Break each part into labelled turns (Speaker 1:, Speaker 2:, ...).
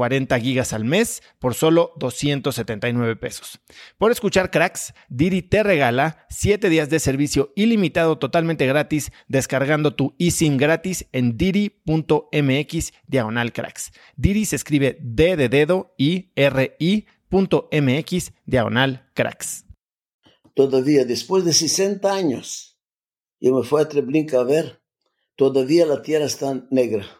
Speaker 1: 40 gigas al mes por solo 279 pesos. Por escuchar cracks, Didi te regala 7 días de servicio ilimitado totalmente gratis descargando tu eSIM gratis en didi.mx diagonal cracks. Didi se escribe D de dedo y R I.mx diagonal cracks.
Speaker 2: Todavía después de 60 años, yo me fui a Treblinka a ver, todavía la tierra está negra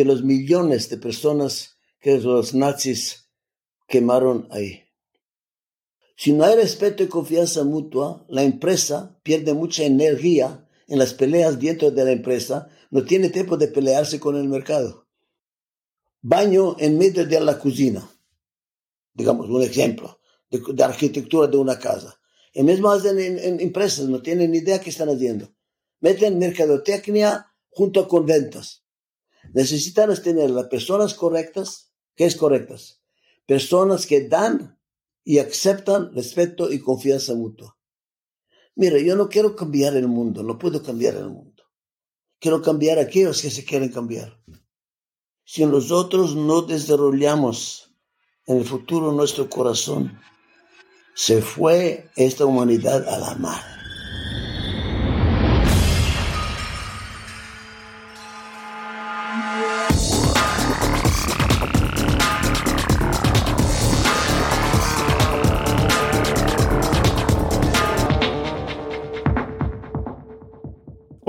Speaker 2: de los millones de personas que los nazis quemaron ahí. Si no hay respeto y confianza mutua, la empresa pierde mucha energía en las peleas dentro de la empresa, no tiene tiempo de pelearse con el mercado. Baño en medio de la cocina, digamos, un ejemplo de, arquitectura de una casa. Y mismo hacen en, empresas, no tienen idea qué están haciendo. Meten mercadotecnia junto con ventas. Necesitamos tener las personas correctas. ¿Qué es correctas? Personas que dan y aceptan respeto y confianza mutua. Mira, yo no quiero cambiar el mundo, no puedo cambiar el mundo. Quiero cambiar a aquellos que se quieren cambiar. Si nosotros no desarrollamos en el futuro nuestro corazón, se fue esta humanidad a la mar.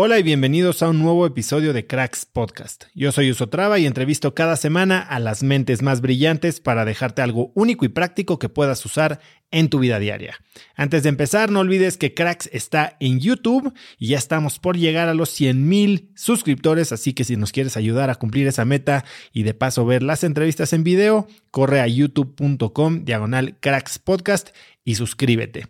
Speaker 1: Hola y bienvenidos a un nuevo episodio de Cracks Podcast. Yo soy Usotrava y entrevisto cada semana a las mentes más brillantes para dejarte algo único y práctico que puedas usar en tu vida diaria. Antes de empezar, no olvides que Cracks está en YouTube y ya estamos por llegar a los 100 mil suscriptores, así que si nos quieres ayudar a cumplir esa meta y de paso ver las entrevistas en video, corre a youtube.com diagonal Cracks Podcast y suscríbete.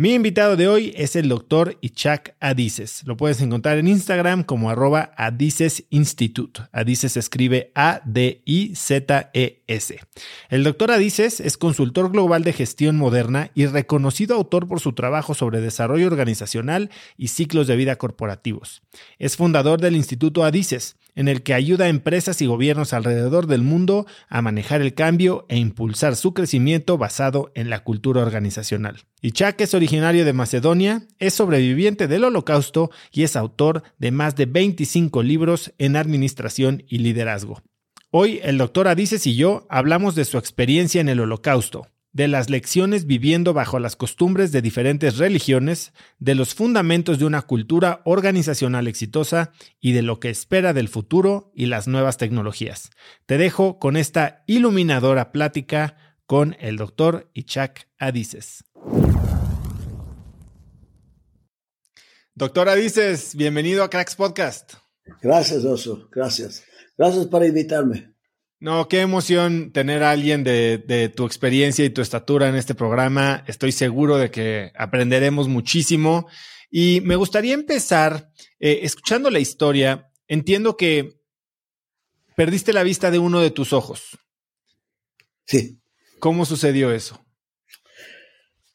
Speaker 1: Mi invitado de hoy es el doctor Ichak Adices. Lo puedes encontrar en Instagram como arroba Adices Institute. Adices escribe A-D-I-Z-E-S. El doctor Adices es consultor global de gestión moderna y reconocido autor por su trabajo sobre desarrollo organizacional y ciclos de vida corporativos. Es fundador del Instituto Adices, en el que ayuda a empresas y gobiernos alrededor del mundo a manejar el cambio e impulsar su crecimiento basado en la cultura organizacional. Ichak es originario de Macedonia, es sobreviviente del Holocausto y es autor de más de 25 libros en administración y liderazgo. Hoy el doctor Adices y yo hablamos de su experiencia en el Holocausto, de las lecciones viviendo bajo las costumbres de diferentes religiones, de los fundamentos de una cultura organizacional exitosa y de lo que espera del futuro y las nuevas tecnologías. Te dejo con esta iluminadora plática con el doctor Ichak Adices. Doctor Adices, bienvenido a Cracks Podcast.
Speaker 2: Gracias, Oso. Gracias. Gracias por invitarme.
Speaker 1: No, qué emoción tener a alguien de, tu experiencia y tu estatura en este programa. Estoy seguro de que aprenderemos muchísimo. Y me gustaría empezar eh, escuchando la historia. Entiendo que perdiste la vista de uno de tus ojos.
Speaker 2: Sí.
Speaker 1: ¿Cómo sucedió eso?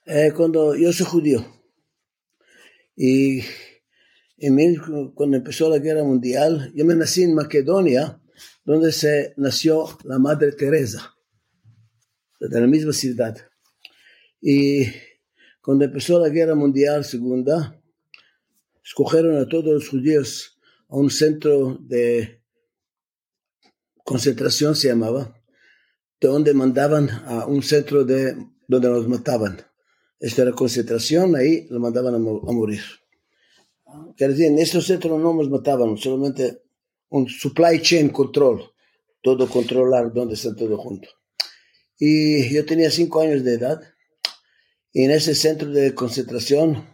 Speaker 2: Eh, cuando yo soy judío y en México, cuando empezó la guerra mundial, yo me nací en Macedonia, donde se nació la Madre Teresa, de la misma ciudad. Y cuando empezó la guerra mundial segunda, escogieron a todos los judíos a un centro de concentración, se llamaba, de donde mandaban a un centro de donde los mataban. Esta era concentración, ahí lo mandaban a, morir. Quiere decir, en estos centros no nos mataban, solamente un supply chain control, todo controlar donde están todos juntos. Y yo tenía cinco años de edad, y en ese centro de concentración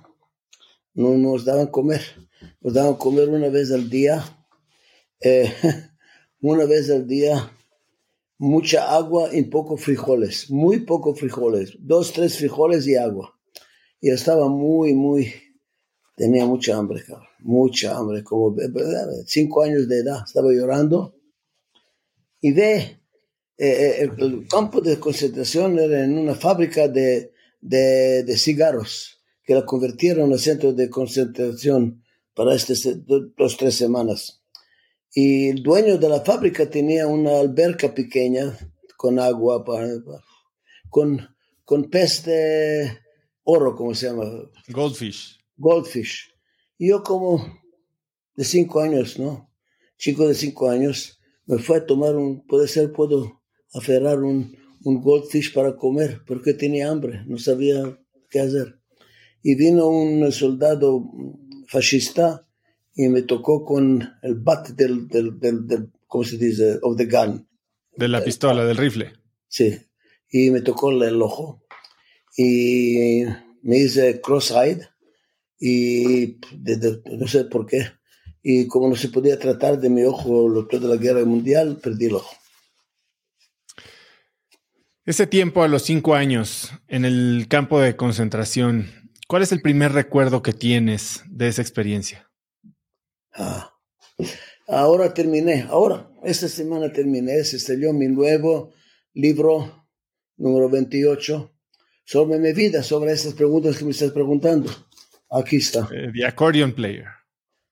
Speaker 2: no nos daban comer, nos daban comer una vez al día, eh, una vez al día mucha agua y poco frijoles, muy poco frijoles, dos, tres frijoles y agua. Y estaba muy, muy, tenía mucha hambre, mucha hambre, como cinco años de edad, estaba llorando. Y ve, eh, eh, el, campo de concentración era en una fábrica de, de, de cigarros, que la convirtieron en centro de concentración para estas dos, tres semanas. Y el dueño de la fábrica tenía una alberca pequeña con agua, con, con pez de oro, como se llama?
Speaker 1: Goldfish.
Speaker 2: Goldfish. Y yo como de cinco años, ¿no? Chico de cinco años, me fue a tomar un, puede ser, puedo aferrar un, un goldfish para comer, porque tenía hambre, no sabía qué hacer. Y vino un soldado fascista y me tocó con el bat del, del, del, ¿cómo se dice? Of the gun.
Speaker 1: De la pistola, del rifle.
Speaker 2: Sí. Y me tocó el ojo. Y me hice cross-eyed. Y no sé por qué. Y como no se podía tratar de mi ojo toda la guerra mundial, perdí el ojo.
Speaker 1: Ese tiempo a los cinco años en el campo de concentración, ¿cuál es el primer recuerdo que tienes de esa experiencia?
Speaker 2: Ah, ahora terminé, ahora, esta semana terminé, se salió mi nuevo libro número 28 sobre mi vida, sobre estas preguntas que me estás preguntando. Aquí está.
Speaker 1: Eh, The Accordion Player.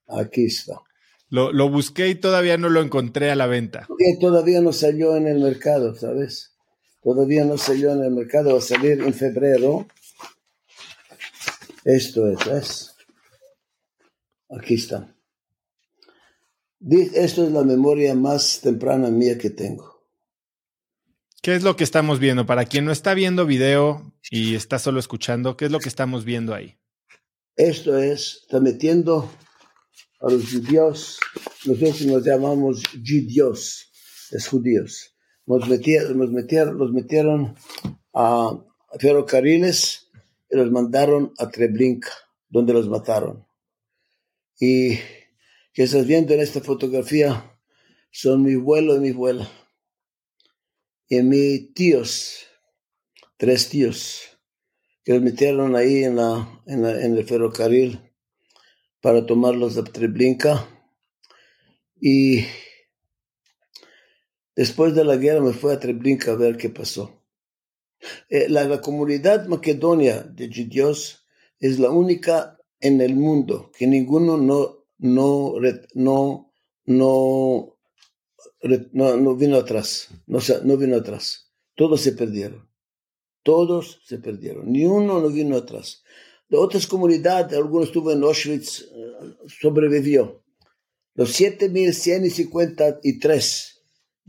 Speaker 2: Aquí está.
Speaker 1: Lo, lo, busqué y todavía no lo encontré a la venta.
Speaker 2: Todavía no salió en el mercado, ¿sabes? Todavía no salió en el mercado, va a salir en febrero. Esto es, ¿ves? Aquí está. Esto es la memoria más temprana mía que tengo.
Speaker 1: ¿Qué es lo que estamos viendo? Para quien no está viendo video y está solo escuchando, ¿qué es lo que estamos viendo ahí?
Speaker 2: Esto es, está metiendo a los judíos, nosotros nos llamamos judíos, es judíos. Nos metieron, nos metieron, los metieron a ferrocarriles y los mandaron a Treblinka, donde los mataron. Y que estás viendo en esta fotografía son mi vuelo y mi vuela. Y mis tíos, tres tíos, que los metieron ahí en, la, en, el ferrocarril para tomarlos a Treblinka. Y después de la guerra me fui a Treblinka a ver qué pasó. Eh, la, la, comunidad macedonia de judíos es la única en el mundo que ninguno no no, no, no, no, vino atrás, no, no vino atrás. Todos se perdieron. Todos se perdieron. Ni uno no vino atrás. De otras comunidades, algunos estuvo en Auschwitz, eh, sobrevivió. Los 7.153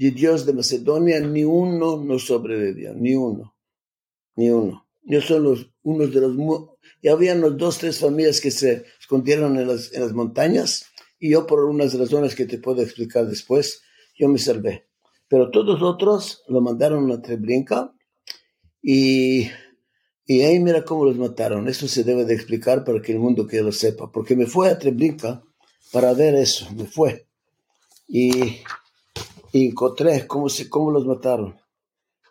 Speaker 2: Dios de Macedonia, ni uno no sobrevivió, ni uno, ni uno. Yo son los, unos de los y había unos dos, tres familias que se escondieron en las, montañas y yo por unas razones que te puedo explicar después, yo me salvé. Pero todos los otros lo mandaron a Treblinka y, y ahí mira cómo los mataron. Eso se debe de explicar para que el mundo que lo sepa. Porque me fue a Treblinka para ver eso, me fue. Y, y encontré cómo, se, cómo los mataron.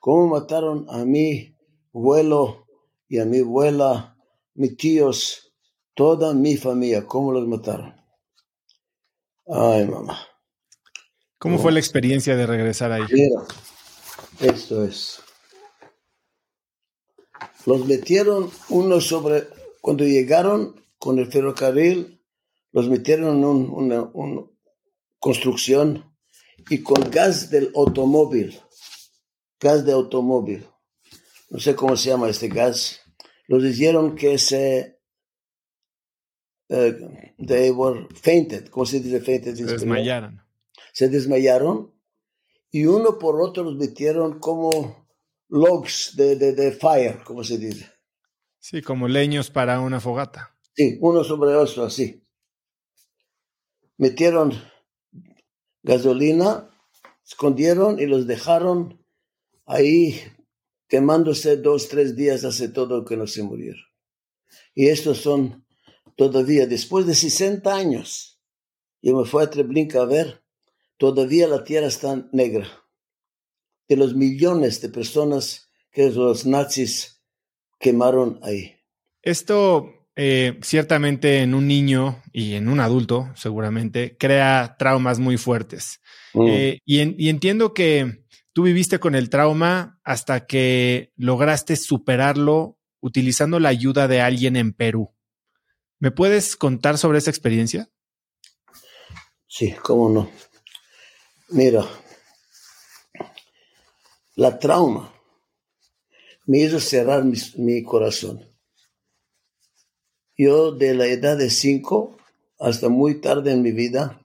Speaker 2: Cómo mataron a mi vuelo y a mi abuela mis tíos, toda mi familia, cómo los mataron. Ay, mamá.
Speaker 1: ¿Cómo fue la experiencia de regresar ahí?
Speaker 2: Mira, esto es. Los metieron uno sobre, cuando llegaron con el ferrocarril, los metieron en una, una construcción y con gas del automóvil, gas de automóvil, no sé cómo se llama este gas, los hicieron que se uh, they were fainted, ¿cómo se dice fainted?
Speaker 1: Se desmayaron.
Speaker 2: Se desmayaron y uno por otro los metieron como logs de, de, de fire, como se dice.
Speaker 1: Sí, como leños para una fogata.
Speaker 2: Sí, uno sobre otro, así. Metieron gasolina, escondieron y los dejaron ahí quemándose dos, tres días hace todo que no se murieron. Y estos son todavía, después de 60 años, yo me fui a Treblinka a ver, todavía la tierra está negra. De los millones de personas que los nazis quemaron ahí.
Speaker 1: Esto eh, ciertamente en un niño y en un adulto, seguramente, crea traumas muy fuertes. Mm. Eh, y, entiendo que tú viviste con el trauma hasta que lograste superarlo utilizando la ayuda de alguien en Perú. ¿Me puedes contar sobre esa experiencia?
Speaker 2: Sí, cómo no. Mira, la trauma me hizo cerrar mi corazón. Yo de la edad de cinco hasta muy tarde en mi vida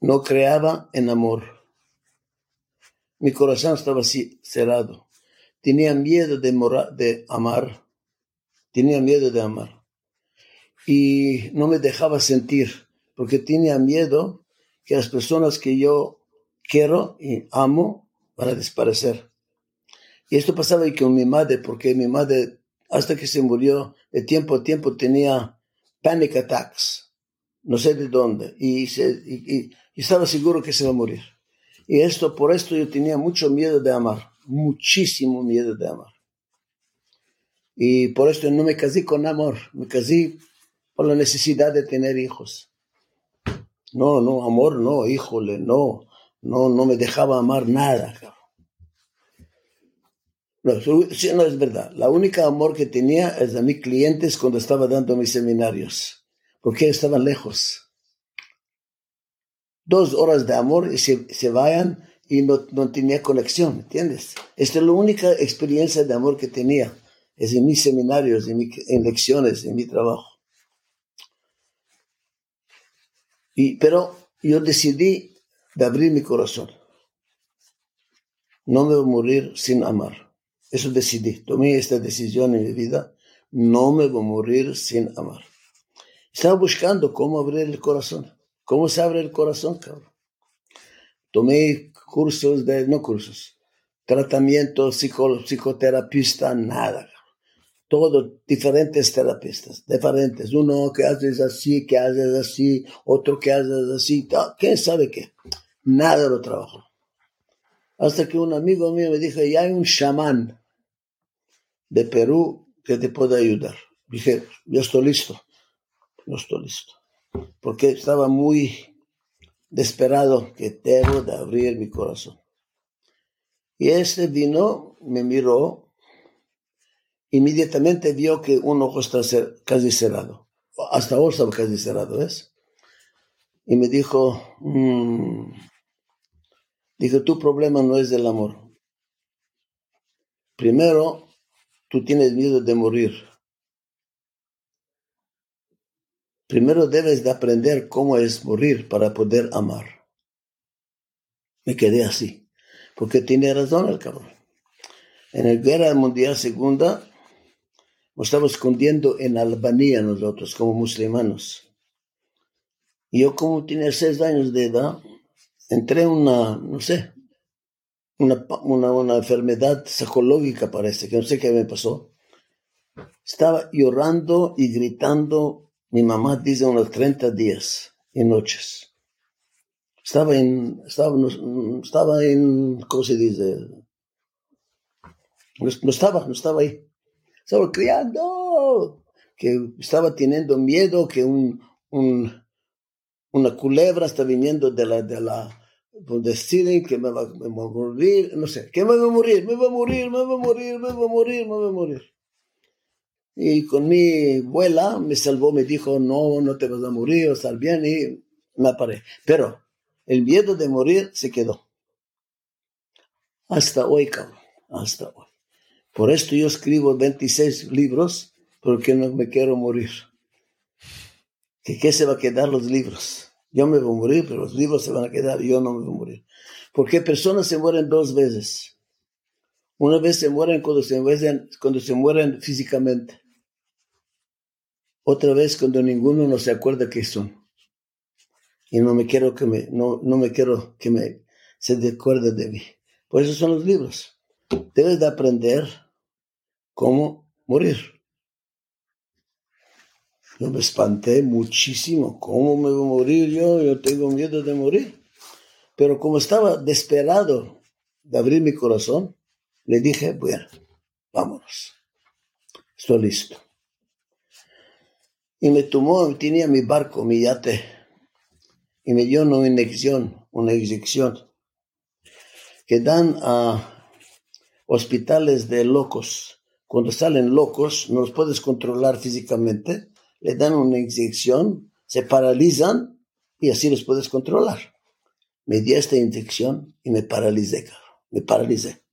Speaker 2: no creaba en amor. Mi corazón estaba así cerrado. Tenía miedo de, de amar. Tenía miedo de amar. Y no me dejaba sentir porque tenía miedo que las personas que yo quiero y amo van a desaparecer. Y esto pasaba con mi madre porque mi madre hasta que se murió, de tiempo a tiempo tenía panic attacks, no sé de dónde, y, estaba seguro que se iba a morir. Y esto, por esto yo tenía mucho miedo de amar, muchísimo miedo de amar. Y por esto no me casé con amor, me casé por la necesidad de tener hijos. No, no, amor, no, híjole, no, no, no me dejaba amar nada. No, no es verdad. La única amor que tenía es a mis clientes cuando estaba dando mis seminarios, porque estaban lejos. Dos horas de amor y se, se vayan y no, no, tenía conexión, ¿entiendes? Esta es la única experiencia de amor que tenía, es en mis seminarios, en, en lecciones, en mi trabajo. Y, pero yo decidí de abrir mi corazón. No me voy a morir sin amar. Eso decidí, tomé esta decisión en mi vida, no me voy a morir sin amar. Estaba buscando cómo abrir el corazón, cómo se abre el corazón, cabrón. Tomé cursos de, no cursos, tratamiento, psico, psicoterapista, nada. Todo diferentes terapistas, diferentes. Uno que haces así, que haces así, otro que haces así, quién sabe qué. Nada lo trabajo. Hasta que un amigo mío me dijo, ya hay un chamán de Perú que te puede ayudar. Dije, yo estoy listo. No estoy listo. Porque estaba muy desesperado que debo de abrir mi corazón. Y este vino, me miró, inmediatamente vio que un ojo está casi cerrado. Hasta ahora estaba casi cerrado, ¿ves? Y me dijo, mmm, dijo, tu problema no es del amor. Primero, tú tienes miedo de morir. Primero debes de aprender cómo es morir para poder amar. Me quedé así, porque tiene razón el cabrón. En la guerra mundial segunda, nos estamos escondiendo en Albania nosotros como musulmanos. Yo como tenía seis años de edad, entré en una, no sé, una, una, enfermedad psicológica parece, que no sé qué me pasó. Estaba llorando y gritando, mi mamá dice unos 30 días y noches. Estaba en, estaba, estaba en, ¿cómo se dice? No, estaba, no estaba ahí. Estaba criando. que estaba teniendo miedo que un, una culebra está viniendo de la, de la, deciden que me va, me va, a morir, no sé, que me va a morir, me va a morir, me va a morir, me va a morir, me va a morir. Y con mi abuela me salvó, me dijo, no, no te vas a morir, estar bien, y me paré. Pero el miedo de morir se quedó. Hasta hoy, cabrón, hasta hoy. Por esto yo escribo 26 libros, porque no me quiero morir. ¿Que qué se va a quedar los libros? Yo me voy a morir, pero los libros se van a quedar yo no me voy a morir. Porque personas se mueren dos veces. Una vez se mueren cuando se mueren, cuando se mueren físicamente. Otra vez cuando ninguno no se acuerda que son. Y no me quiero que me, no, no me quiero que me se acuerde de mí. Por eso son los libros. Debes de aprender cómo morir. Yo me espanté muchísimo. ¿Cómo me voy a morir yo? Yo tengo miedo de morir. Pero como estaba desesperado de abrir mi corazón, le dije, bueno, vámonos. Estoy listo. Y me tomó, tenía mi barco, mi yate, y me dio una inyección, una inyección, que dan a hospitales de locos. Cuando salen locos, no los puedes controlar físicamente, le dan una inyección, se paralizan y así los puedes controlar. Me dio esta inyección y me paralicé, me paralicé.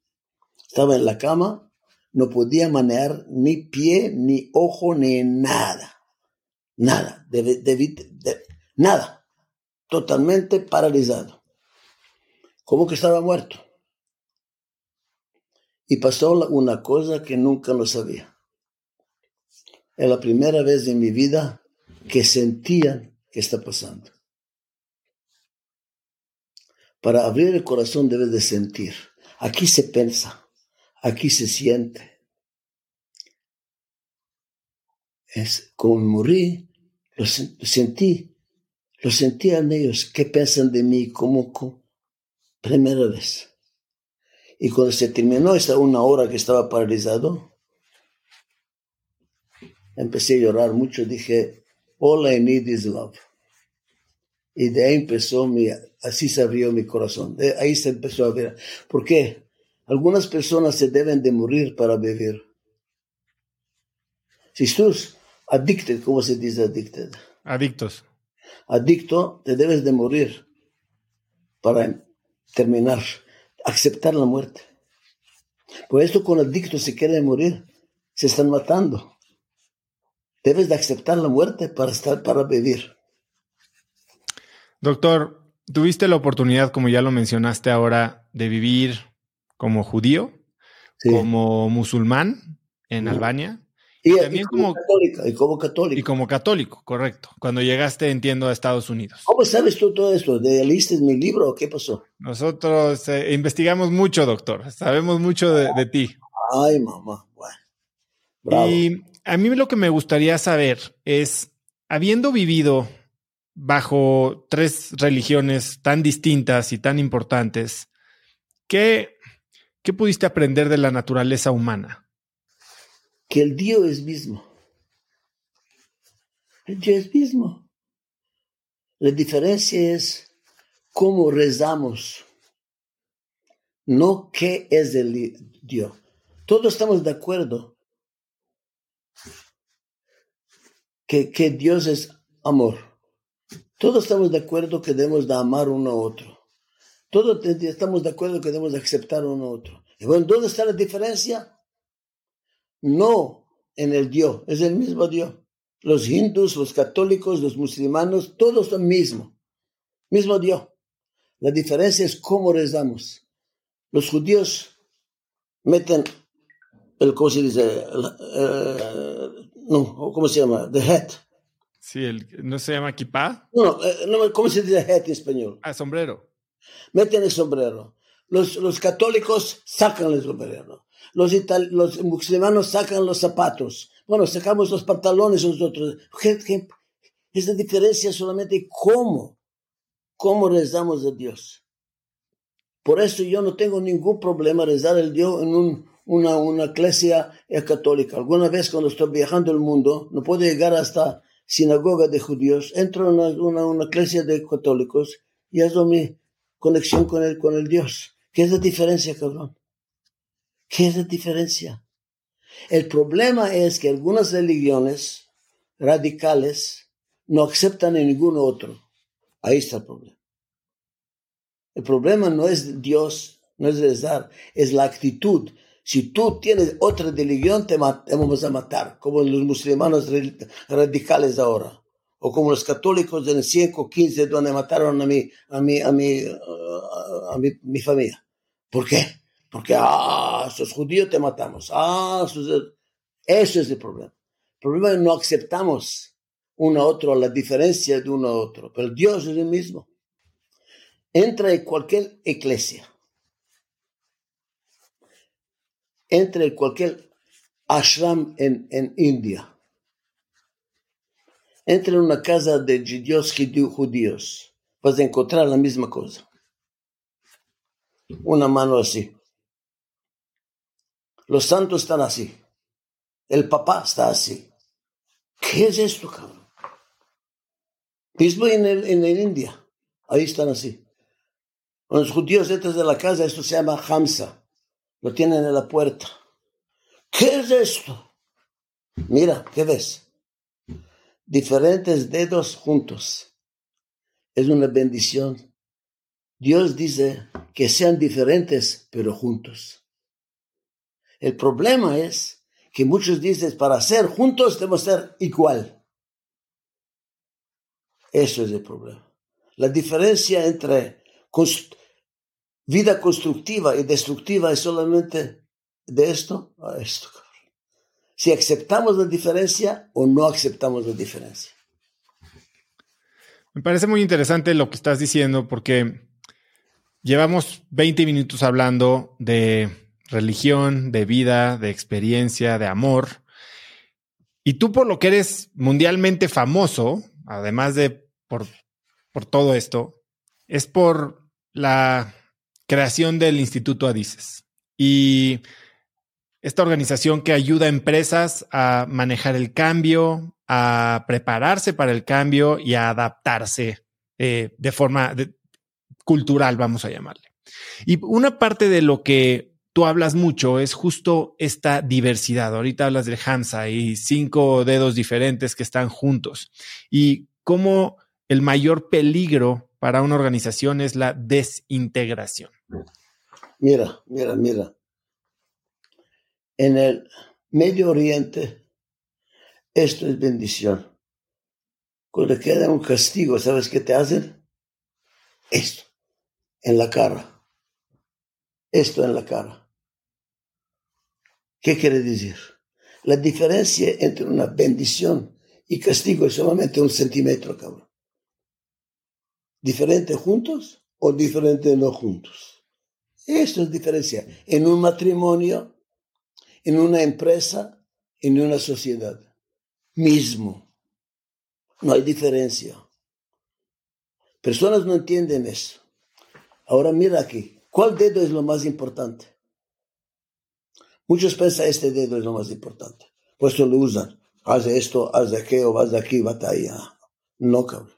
Speaker 2: Estaba en la cama, no podía manejar ni pie, ni ojo, ni nada. Nada, nada. Totalmente paralizado. Como que estaba muerto. Y pasó una cosa que nunca lo sabía. Es la primera vez en mi vida que sentía que está pasando. Para abrir el corazón debes de sentir. Aquí se piensa, aquí se siente. Es como morí, lo, sentí, lo sentí en ellos. ¿Qué piensan de mí? Como, como primera vez. Y cuando se terminó esa una hora que estaba paralizado, empecé a llorar mucho, dije, all I need is love. Y de ahí empezó mi, así se abrió mi corazón, de ahí se empezó a ver. ¿Por qué? Algunas personas se deben de morir para vivir. Si estás addicted, ¿cómo se dice addicted?
Speaker 1: Adictos.
Speaker 2: Adicto, te debes de morir para terminar, aceptar la muerte. Por esto con adictos se quieren morir, se están matando. Debes de aceptar la muerte para estar, para vivir.
Speaker 1: Doctor, ¿tuviste la oportunidad, como ya lo mencionaste ahora, de vivir como judío, como musulmán en Albania?
Speaker 2: Y, también como, católica, y como católico.
Speaker 1: Y como católico, correcto. Cuando llegaste, entiendo, a Estados Unidos.
Speaker 2: ¿Cómo sabes tú todo esto? ¿De leíste mi libro o qué pasó?
Speaker 1: Nosotros eh, investigamos mucho, doctor. Sabemos mucho de, de ti.
Speaker 2: Ay, mamá. Bueno.
Speaker 1: Bravo. Y a mí lo que me gustaría saber es, habiendo vivido bajo tres religiones tan distintas y tan importantes, ¿qué, qué pudiste aprender de la naturaleza humana?
Speaker 2: Que el Dios es mismo. El Dios es mismo. La diferencia es cómo rezamos, no qué es el Dios. Todos estamos de acuerdo que, Dios es amor. Todos estamos de acuerdo que debemos de amar uno a otro. Todos estamos de acuerdo que debemos de aceptar uno a otro. Y bueno, ¿dónde está la diferencia? No en el Dios, es el mismo Dios. Los hindus, los católicos, los musulmanes, todos son mismo. Mismo Dios. La diferencia es cómo rezamos. Los judíos meten el, ¿cómo se dice? No, ¿cómo se llama? The hat.
Speaker 1: Sí, el, ¿no se llama kippah?
Speaker 2: No, eh, no, ¿cómo se dice hat en español?
Speaker 1: Ah, sombrero.
Speaker 2: Meten el sombrero. Los, los católicos sacan el sombrero. Los, los musulmanes sacan los zapatos. Bueno, sacamos los pantalones nosotros. Esa diferencia solamente cómo, cómo rezamos a Dios. Por eso yo no tengo ningún problema rezar al Dios en un una, una iglesia católica. Alguna vez cuando estoy viajando el mundo, no puedo llegar hasta sinagoga de judíos, entro en una, una, iglesia de católicos y hago mi conexión con el, con el Dios. ¿Qué es la diferencia, cabrón? ¿Qué es la diferencia? El problema es que algunas religiones radicales no aceptan en ningún otro. Ahí está el problema. El problema no es Dios, no es rezar, es la actitud. Si tú tienes otra religión, te, vamos a matar, como los musulmanes radicales ahora, o como los católicos del siglo XV, donde mataron a mi, a mi, a mi, a mi, mi familia. ¿Por qué? Porque, ah, sos judíos, te matamos. Ah, eso es el problema. El problema es que no aceptamos uno a otro, la diferencia de uno a otro, pero Dios es el mismo. Entra en cualquier iglesia entre cualquier ashram en, en India, entre en una casa de judíos judíos, vas a encontrar la misma cosa. Una mano así. Los santos están así. El papá está así. ¿Qué es esto, cabrón? Mismo en, el, en India. Ahí están así. Los judíos entran de la casa, esto se llama Hamza. Lo tienen en la puerta. ¿Qué es esto? Mira, ¿qué ves? Diferentes dedos juntos. Es una bendición. Dios dice que sean diferentes, pero juntos. El problema es que muchos dicen, para ser juntos debemos ser igual. Eso es el problema. La diferencia entre vida constructiva y destructiva es solamente de esto a esto. Si aceptamos la diferencia o no aceptamos la diferencia.
Speaker 1: Me parece muy interesante lo que estás diciendo porque llevamos 20 minutos hablando de religión, de vida, de experiencia, de amor. Y tú por lo que eres mundialmente famoso, además de por, por todo esto, es por la creación del Instituto Adices. Y esta organización que ayuda a empresas a manejar el cambio, a prepararse para el cambio y a adaptarse eh, de forma cultural, vamos a llamarle. Y una parte de lo que tú hablas mucho es justo esta diversidad. Ahorita hablas del Hamza y cinco dedos diferentes que están juntos y cómo el mayor peligro para una organización es la desintegración.
Speaker 2: Mira, mira, mira. En el Medio Oriente, esto es bendición. Cuando queda un castigo, ¿sabes qué te hacen? Esto, en la cara. Esto en la cara. ¿Qué quiere decir? La diferencia entre una bendición y castigo es solamente un centímetro, cabrón diferentes juntos o diferentes no juntos. Esto es diferencia en un matrimonio, en una empresa, en una sociedad. Mismo. No hay diferencia. Personas no entienden eso. Ahora mira aquí. ¿Cuál dedo es lo más importante? Muchos piensan este dedo es lo más importante. Pues lo usan. Haz esto, haz aquello, vas de aquí, vas allá. No, cabrón.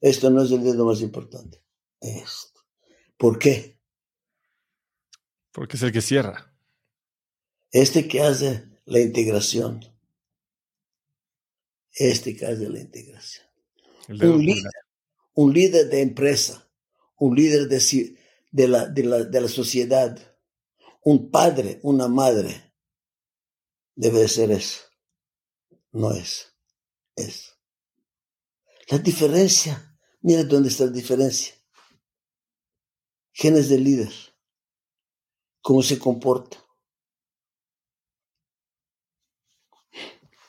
Speaker 2: Esto no es el dedo más importante. Esto. ¿Por qué?
Speaker 1: Porque es el que cierra.
Speaker 2: Este que hace la integración. Este que hace la integración. Un líder, un líder de empresa, un líder de, de, la, de, la, de la sociedad, un padre, una madre, debe ser eso. No es. Es. La diferencia, mira dónde está la diferencia. ¿Quién es el líder? ¿Cómo se comporta?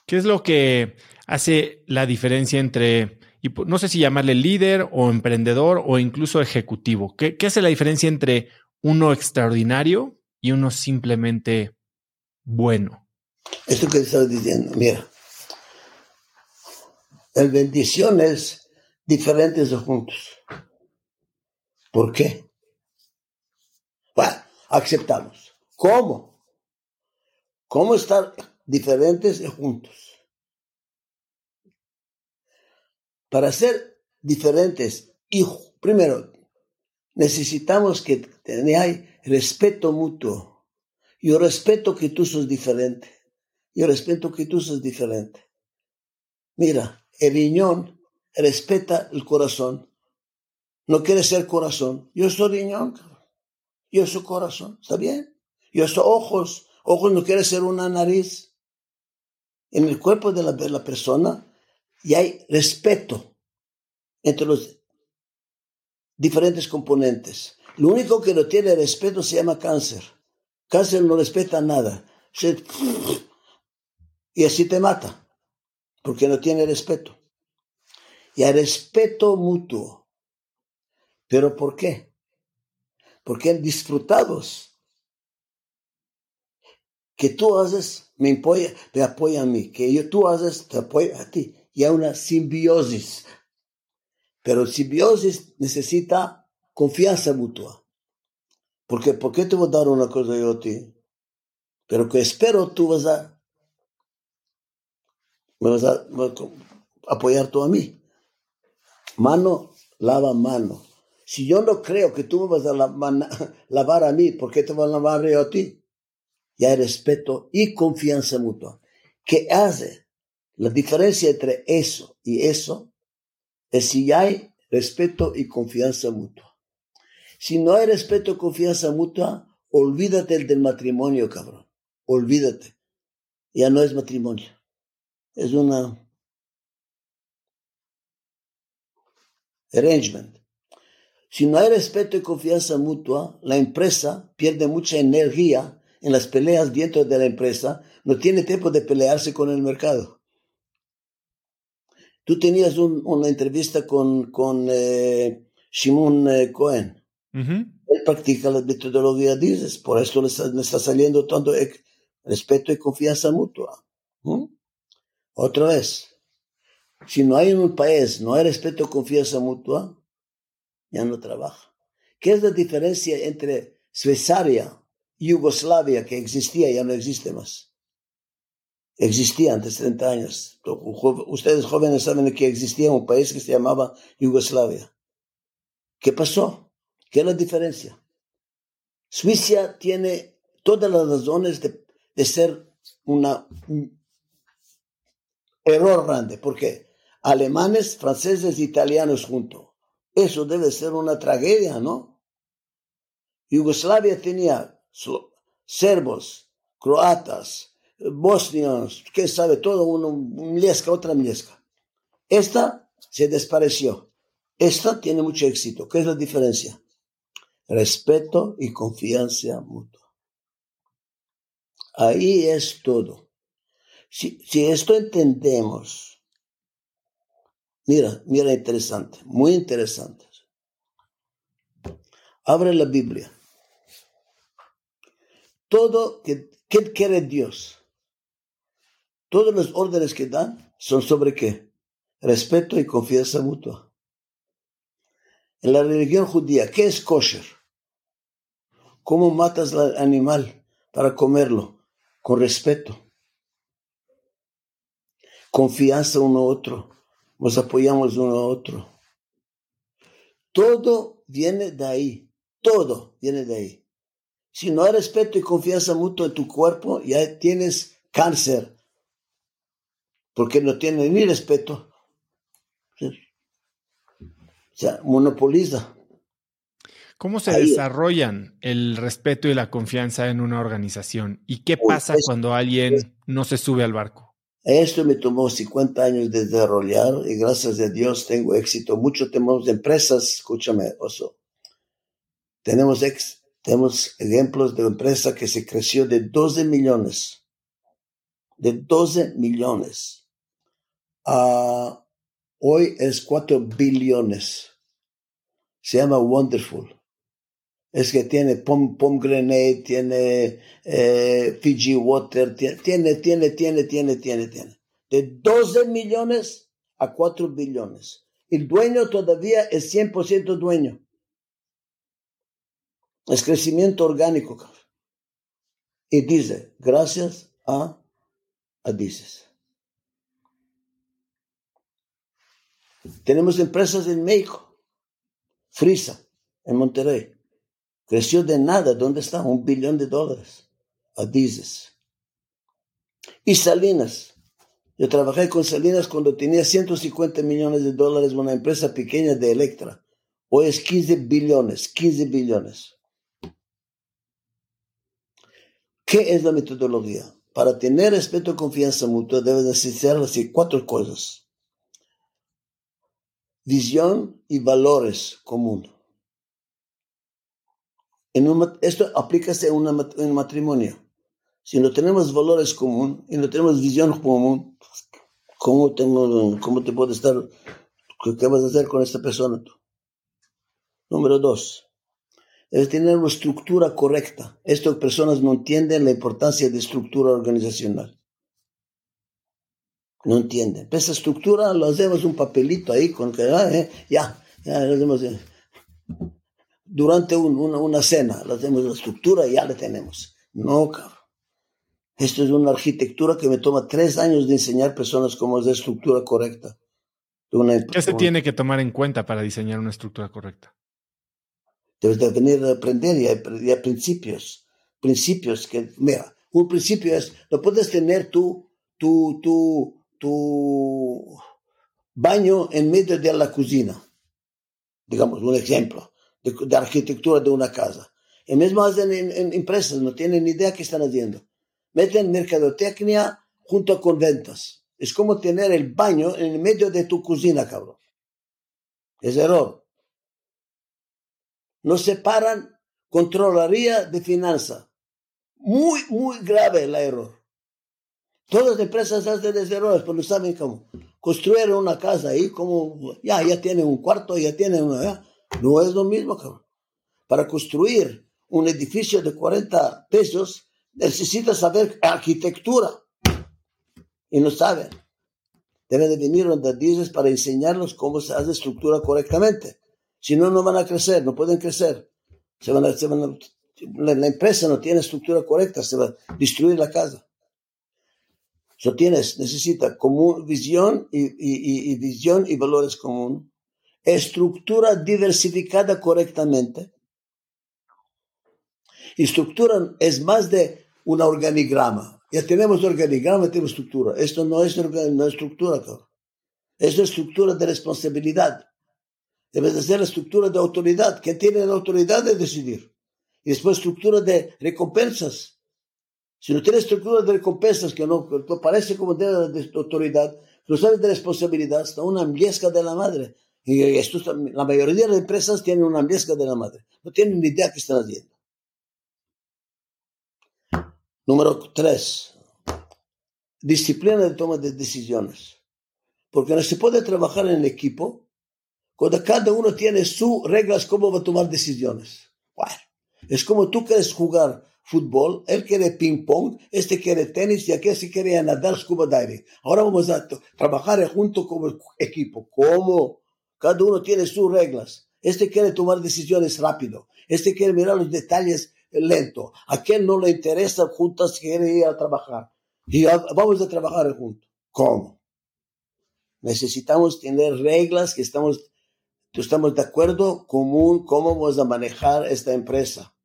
Speaker 1: ¿Qué es lo que hace la diferencia entre, no sé si llamarle líder o emprendedor o incluso ejecutivo? ¿Qué, qué hace la diferencia entre uno extraordinario y uno simplemente bueno?
Speaker 2: Esto que estás diciendo, mira, las bendiciones diferentes o juntos. ¿Por qué? Bueno, aceptamos. ¿Cómo? cómo estar diferentes y juntos. Para ser diferentes y primero necesitamos que tengáis respeto mutuo. Yo respeto que tú sos diferente. Yo respeto que tú sos diferente. Mira, el riñón respeta el corazón. No quiere ser corazón. Yo soy riñón. Yo soy corazón. ¿Está bien? Yo soy ojos. Ojos no quiere ser una nariz. En el cuerpo de la, de la persona y hay respeto entre los diferentes componentes. Lo único que no tiene respeto se llama cáncer. Cáncer no respeta nada. Y así te mata, porque no tiene respeto. Y hay respeto mutuo. ¿Pero por qué? Porque disfrutados que tú haces, me apoya, me apoya a mí, que yo, tú haces, te apoya a ti. Y hay una simbiosis. Pero simbiosis necesita confianza mutua. Porque, ¿por qué te voy a dar una cosa yo a ti? Pero que espero tú vas a, me vas a, apoyar tú a mí. Mano lava mano. Si yo no creo que tú me vas a lavar a mí, ¿por qué te voy a lavar yo a ti? Y hay respeto y confianza mutua. ¿Qué hace? La diferencia entre eso y eso es si hay respeto y confianza mutua. Si no hay respeto y confianza mutua, olvídate del matrimonio, cabrón. Olvídate. Ya no es matrimonio. Es una arrangement. Si no hay respeto y confianza mutua, la empresa pierde mucha energía en las peleas dentro de la empresa, no tiene tiempo de pelearse con el mercado. Tú tenías una entrevista con, con eh, Shimon eh, Cohen. Él practica la metodología, dices, por eso le está, saliendo tanto respeto y confianza mutua. Otra vez, si no hay en un país, no hay respeto y confianza mutua, ya no trabaja. ¿Qué es la diferencia entre Suecia y Yugoslavia que existía ya no existe más? Existía antes 30 años. Ustedes jóvenes saben que existía un país que se llamaba Yugoslavia. ¿Qué pasó? ¿Qué es la diferencia? Suiza tiene todas las razones de, de ser una, un error grande. ¿Por qué? Alemanes, franceses, italianos juntos. Eso debe ser una tragedia, ¿no? Yugoslavia tenía serbos, croatas, bosnios, qué sabe, todo uno, un miesca, otra miesca. Esta se desapareció. Esta tiene mucho éxito. ¿Qué es la diferencia? Respeto y confianza mutua. Ahí es todo. Si, si esto entendemos, mira, mira interesante, muy interesante. Abre la Biblia. Todo que, ¿qué quiere Dios? Todos los órdenes que dan son sobre qué? Respeto y confianza mutua. En la religión judía, ¿qué es kosher? ¿Cómo matas al animal para comerlo? Con respeto. Confianza uno a otro. Nos apoyamos uno a otro. Todo viene de ahí. Todo viene de ahí. Si no hay respeto y confianza mutua en tu cuerpo, ya tienes cáncer, porque no tiene ni respeto. O sea, monopoliza.
Speaker 1: ¿Cómo se desarrollan el respeto y la confianza en una organización? ¿Y qué pasa cuando alguien no se sube al barco?
Speaker 2: Esto me tomó 50 años de desarrollar y gracias a Dios tengo éxito. Mucho tenemos empresas, escúchame, Oso. Tenemos, ex, tenemos ejemplos de empresa que se creció de 12 millones. De 12 millones Uh, hoy es 4 billones. Se llama Wonderful. Es que tiene pom, pomegranate, tiene eh, Fiji Water, tiene, tiene, tiene, tiene, tiene, tiene, De 12 millones a 4 billones. El dueño todavía es 100% dueño. Es crecimiento orgánico. Y dice, gracias a Adices. Tenemos empresas en México, Frisa, en Monterrey. Creció de nada, ¿dónde está? Un billón de dólares. Adices. Y Salinas. Yo trabajé con Salinas cuando tenía 150 millones de dólares, una empresa pequeña de Electra. Hoy es 15 billones, 15 billones. ¿Qué es la metodología? Para tener respeto y confianza mutua debes necesitar así cuatro cosas. Visión y valores comunes. En esto aplica en un matrimonio. Si no tenemos valores comunes y no tenemos visión común, ¿cómo, tengo, cómo te puedes estar? ¿Qué vas a hacer con esta persona tú? Número dos, debes tener una estructura correcta. Estas personas no entienden la importancia de estructura organizacional. No entienden. Esa estructura lo hacemos un papelito ahí con que ah, eh, ya, ya lo hacemos. Eh. Durante una, una, cena, lo hacemos la estructura y ya la tenemos. No, cabrón. Esto es una arquitectura que me toma tres años de enseñar personas cómo es la estructura correcta.
Speaker 1: ¿Qué se tiene que tomar en cuenta para diseñar una estructura correcta?
Speaker 2: Debes de venir a aprender y hay, principios. Principios que, mira, un principio es, no puedes tener tu, tu, tu, tu baño en medio de la cocina. Digamos, un ejemplo de, arquitectura de una casa. Y mismo hacen en, empresas, no tienen idea qué están haciendo. Meten mercadotecnia junto con ventas. Es como tener el baño en el medio de tu cocina, cabrón. Es error nos separan controlaría de finanza. Muy, muy grave el error. Todas las empresas hacen ese errores, pero no saben cómo. Construir una casa ahí, como ya, ya tienen un cuarto, ya tienen una. No es lo mismo, cabrón. Para construir un edificio de 40 pesos, necesitas saber arquitectura. Y no saben. Deben de venir dices para enseñarlos cómo se hace estructura correctamente. Si no, no van a crecer, no pueden crecer. Se van a, la, empresa no tiene estructura correcta, se va a destruir la casa. Eso necesita común, visión y, visión y valores común, estructura diversificada correctamente. Estructura es más de un organigrama. Ya tenemos organigrama, tenemos estructura. Esto no es una estructura, Esto es estructura de responsabilidad. Debe de ser la estructura de autoridad. ¿Quién tiene la autoridad de decidir? Y después estructura de recompensas. Si no tienes estructura de recompensas que no, parece como de, de autoridad, no sabes de responsabilidad, está una ambiesca de la madre. Y esto, la mayoría de las empresas tienen una ambiesca de la madre. No tienen ni idea qué están haciendo. Número tres. Disciplina de toma de decisiones. Porque no se puede trabajar en equipo cuando cada uno tiene sus reglas, cómo va a tomar decisiones. Bueno, es como tú quieres jugar fútbol, él quiere ping pong, este quiere tenis y aquel se quiere nadar scuba diving. Ahora vamos a trabajar juntos como equipo. ¿Cómo? Cada uno tiene sus reglas. Este quiere tomar decisiones rápido. Este quiere mirar los detalles lento. Aquel no le interesa juntos, quiere ir a trabajar. Y vamos a trabajar juntos. ¿Cómo? Necesitamos tener reglas que estamos estamos de acuerdo común cómo vamos a manejar esta empresa.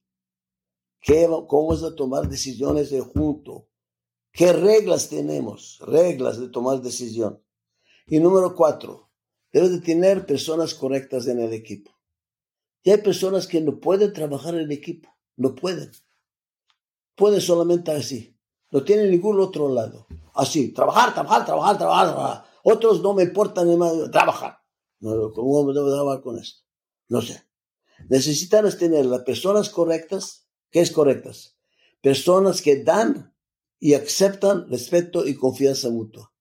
Speaker 2: ¿Qué, ¿Cómo vamos a tomar decisiones de junto? ¿Qué reglas tenemos? Reglas de tomar decisión. Y número cuatro, debes de tener personas correctas en el equipo. Y hay personas que no pueden trabajar en equipo. No pueden. Pueden solamente así. No tienen ningún otro lado. Así, trabajar, trabajar, trabajar, trabajar, trabajar. Otros no me importan ni más, trabajar. No, ¿Cómo debo trabajar con esto? No sé. Necesitamos tener las personas correctas. ¿Qué es correctas? Personas que dan y aceptan respeto y confianza mutua.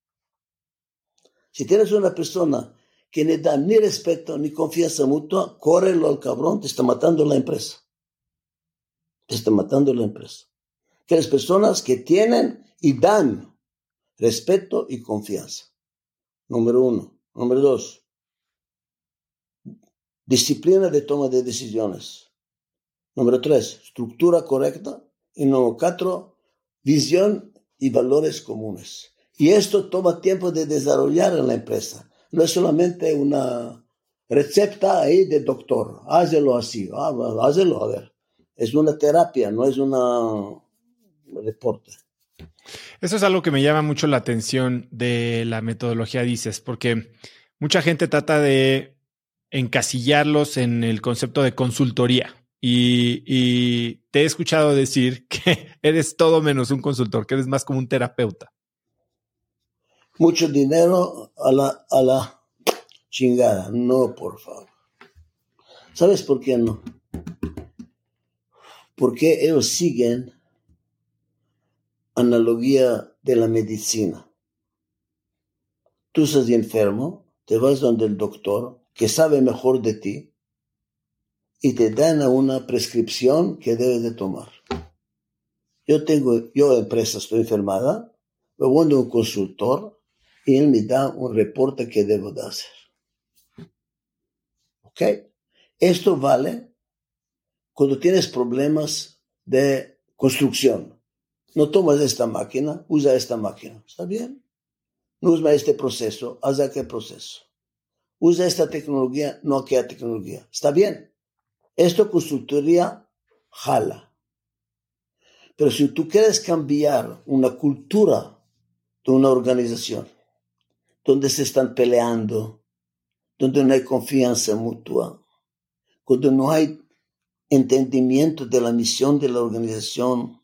Speaker 2: Si tienes una persona que no da ni respeto ni confianza mutua, córrelo al cabrón, te está matando la empresa. Te está matando la empresa. Tienes personas que tienen y dan respeto y confianza. Número uno. Número dos disciplina de toma de decisiones. Número tres, estructura correcta. Y número cuatro, visión y valores comunes. Y esto toma tiempo de desarrollar en la empresa. No es solamente una receta ahí de doctor. Hácelo así. Ah, hácelo, a ver. Es una terapia, no es una reporte.
Speaker 1: Eso es algo que me llama mucho la atención de la metodología DICES, porque mucha gente trata de encasillarlos en el concepto de consultoría. Y, te he escuchado decir que eres todo menos un consultor, que eres más como un terapeuta.
Speaker 2: Mucho dinero a la, a la chingada. No, por favor. ¿Sabes por qué no? Porque ellos siguen analogía de la medicina. Tú estás enfermo, te vas donde el doctor, que sabe mejor de ti, y te dan una prescripción que debes de tomar. Yo tengo, yo empresa, estoy enfermada, me voy a un consultor y él me da un reporte que debo de hacer. ¿Ok? Esto vale cuando tienes problemas de construcción. No tomas esta máquina, usa esta máquina. ¿Está bien? No usa este proceso, haz aquel proceso. Usa esta tecnología, no aquella tecnología. ¿Está bien? Esto consultoría jala. Pero si tú quieres cambiar una cultura de una organización, donde se están peleando, donde no hay confianza mutua, donde no hay entendimiento de la misión de la organización,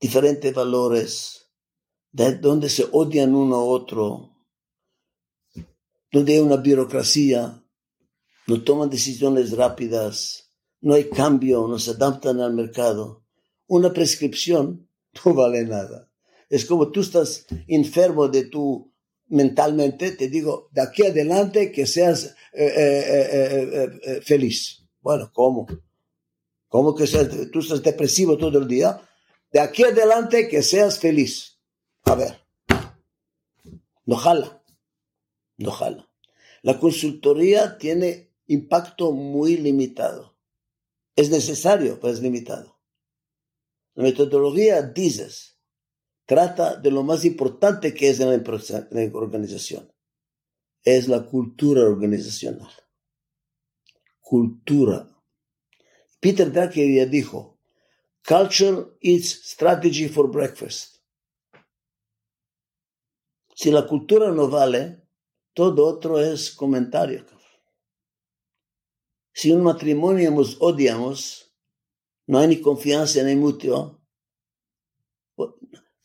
Speaker 2: diferentes valores, de donde se odian uno a otro, donde hay una burocracia, no toman decisiones rápidas, no hay cambio, no se adaptan al mercado. Una prescripción no vale nada. Es como tú estás enfermo de tu mentalmente, te digo, de aquí adelante que seas eh, eh, eh, feliz. Bueno, ¿cómo? ¿Cómo que seas, tú estás depresivo todo el día? de aquí adelante que seas feliz. A ver, no jala, no jala. La consultoría tiene impacto muy limitado. Es necesario, pero es limitado. La metodología dices, trata de lo más importante que es en la organización. Es la cultura organizacional. Cultura. Peter Drucker ya dijo, Culture is strategy for breakfast. Si la cultura no vale, todo otro es comentario. Si un matrimonio nos odiamos, no hay ni confianza ni mutuo.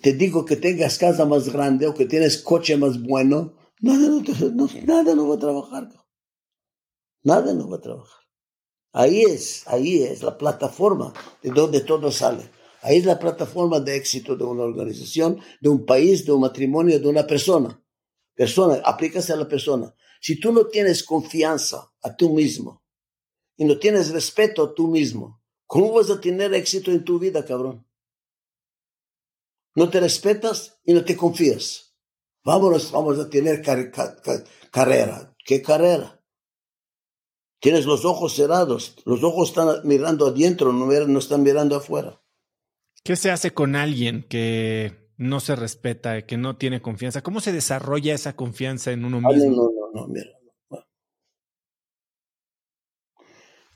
Speaker 2: Te digo que tengas casa más grande o que tienes coche más bueno, nada no, nada no va a trabajar. Nada no va a trabajar. Ahí es, ahí es la plataforma de donde todo sale. Ahí es la plataforma de éxito de una organización, de un país, de un matrimonio, de una persona. Persona, aplícase a la persona. Si tú no tienes confianza a tú mismo y no tienes respeto a tú mismo, ¿cómo vas a tener éxito en tu vida, cabrón? No te respetas y no te confías. Vámonos, vamos a tener carrera. ¿Qué carrera? Tienes los ojos cerrados, los ojos están mirando adentro, no, no están mirando afuera.
Speaker 1: ¿Qué se hace con alguien que no se respeta, que no tiene confianza? ¿Cómo se desarrolla esa confianza en uno mismo?
Speaker 2: No, no, no, mira.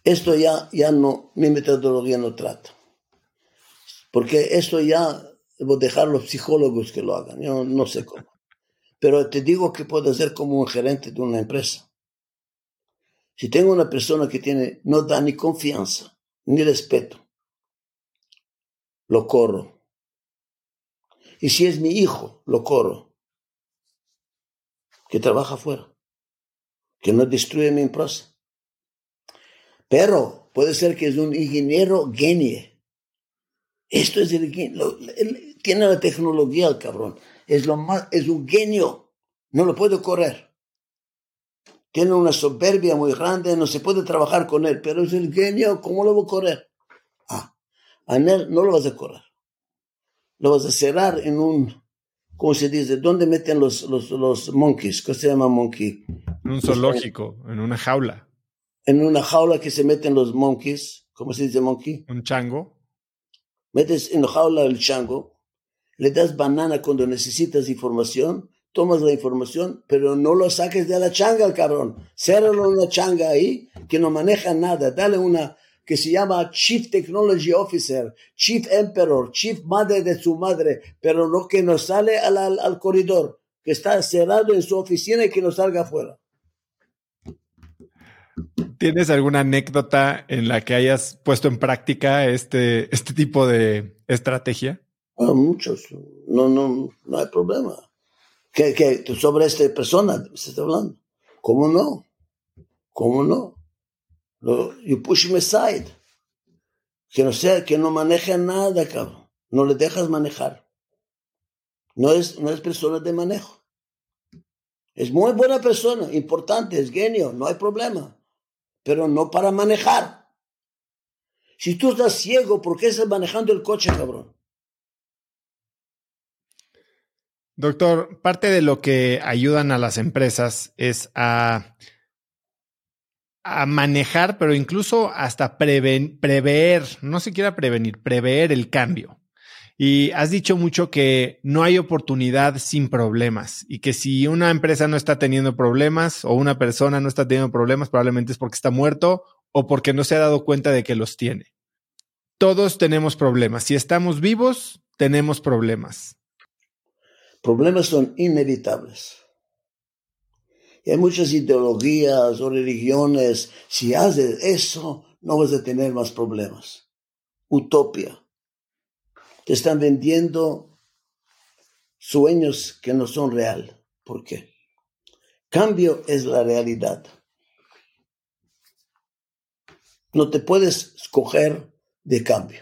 Speaker 2: Esto ya, ya no, mi metodología no trata. Porque esto ya debo dejar a los psicólogos que lo hagan. Yo no sé cómo. Pero te digo que puede ser como un gerente de una empresa. Si tengo una persona que tiene, no da ni confianza, ni respeto, lo corro. Y si es mi hijo, lo corro. Que trabaja afuera. Que no destruye mi empresa. Pero puede ser que es un ingeniero genio. Esto es el, tiene la tecnología el cabrón. Es lo más, es un genio. No lo puedo correr tiene una soberbia muy grande, no se puede trabajar con él, pero es el genio, ¿cómo lo voy a correr? Ah, a él no lo vas a correr. Lo vas a cerrar en un, ¿cómo se dice? ¿Dónde meten los, los, los monkeys? ¿Qué se llama monkey?
Speaker 1: En un zoológico, en una jaula.
Speaker 2: En una jaula que se meten los monkeys. ¿Cómo se dice monkey?
Speaker 1: Un chango.
Speaker 2: Metes en la jaula el chango Le das banana cuando necesitas información, tomas la información, pero no lo saques de la changa al cabrón. Cérralo una changa ahí que no maneja nada. Dale una que se llama Chief Technology Officer, Chief Emperor, Chief Madre de su madre, pero no que no sale al, al, al corredor, que está cerrado en su oficina y que no salga afuera.
Speaker 1: ¿Tienes alguna anécdota en la que hayas puesto en práctica este, este tipo de estrategia?
Speaker 2: Ah, muchos. No, no, no hay problema. ¿Qué, qué, sobre esta persona se está hablando? ¿Cómo no? ¿Cómo no? You push him aside. Que no sea, que no maneje nada, cabrón. No le dejas manejar. No es, no es persona de manejo. Es muy buena persona, importante, es genio, no hay problema pero no para manejar. Si tú estás ciego, ¿por qué estás manejando el coche, cabrón?
Speaker 1: Doctor, parte de lo que ayudan a las empresas es a, a manejar, pero incluso hasta prever, no se quiera prevenir, prever el cambio. Y has dicho mucho que no hay oportunidad sin problemas y que si una empresa no está teniendo problemas o una persona no está teniendo problemas, probablemente es porque está muerto o porque no se ha dado cuenta de que los tiene. Todos tenemos problemas. Si estamos vivos, tenemos problemas.
Speaker 2: Problemas son inevitables. Y hay muchas ideologías o religiones. Si haces eso, no vas a tener más problemas. Utopia te están vendiendo sueños que no son real. ¿Por qué? Cambio es la realidad. No te puedes escoger de cambio.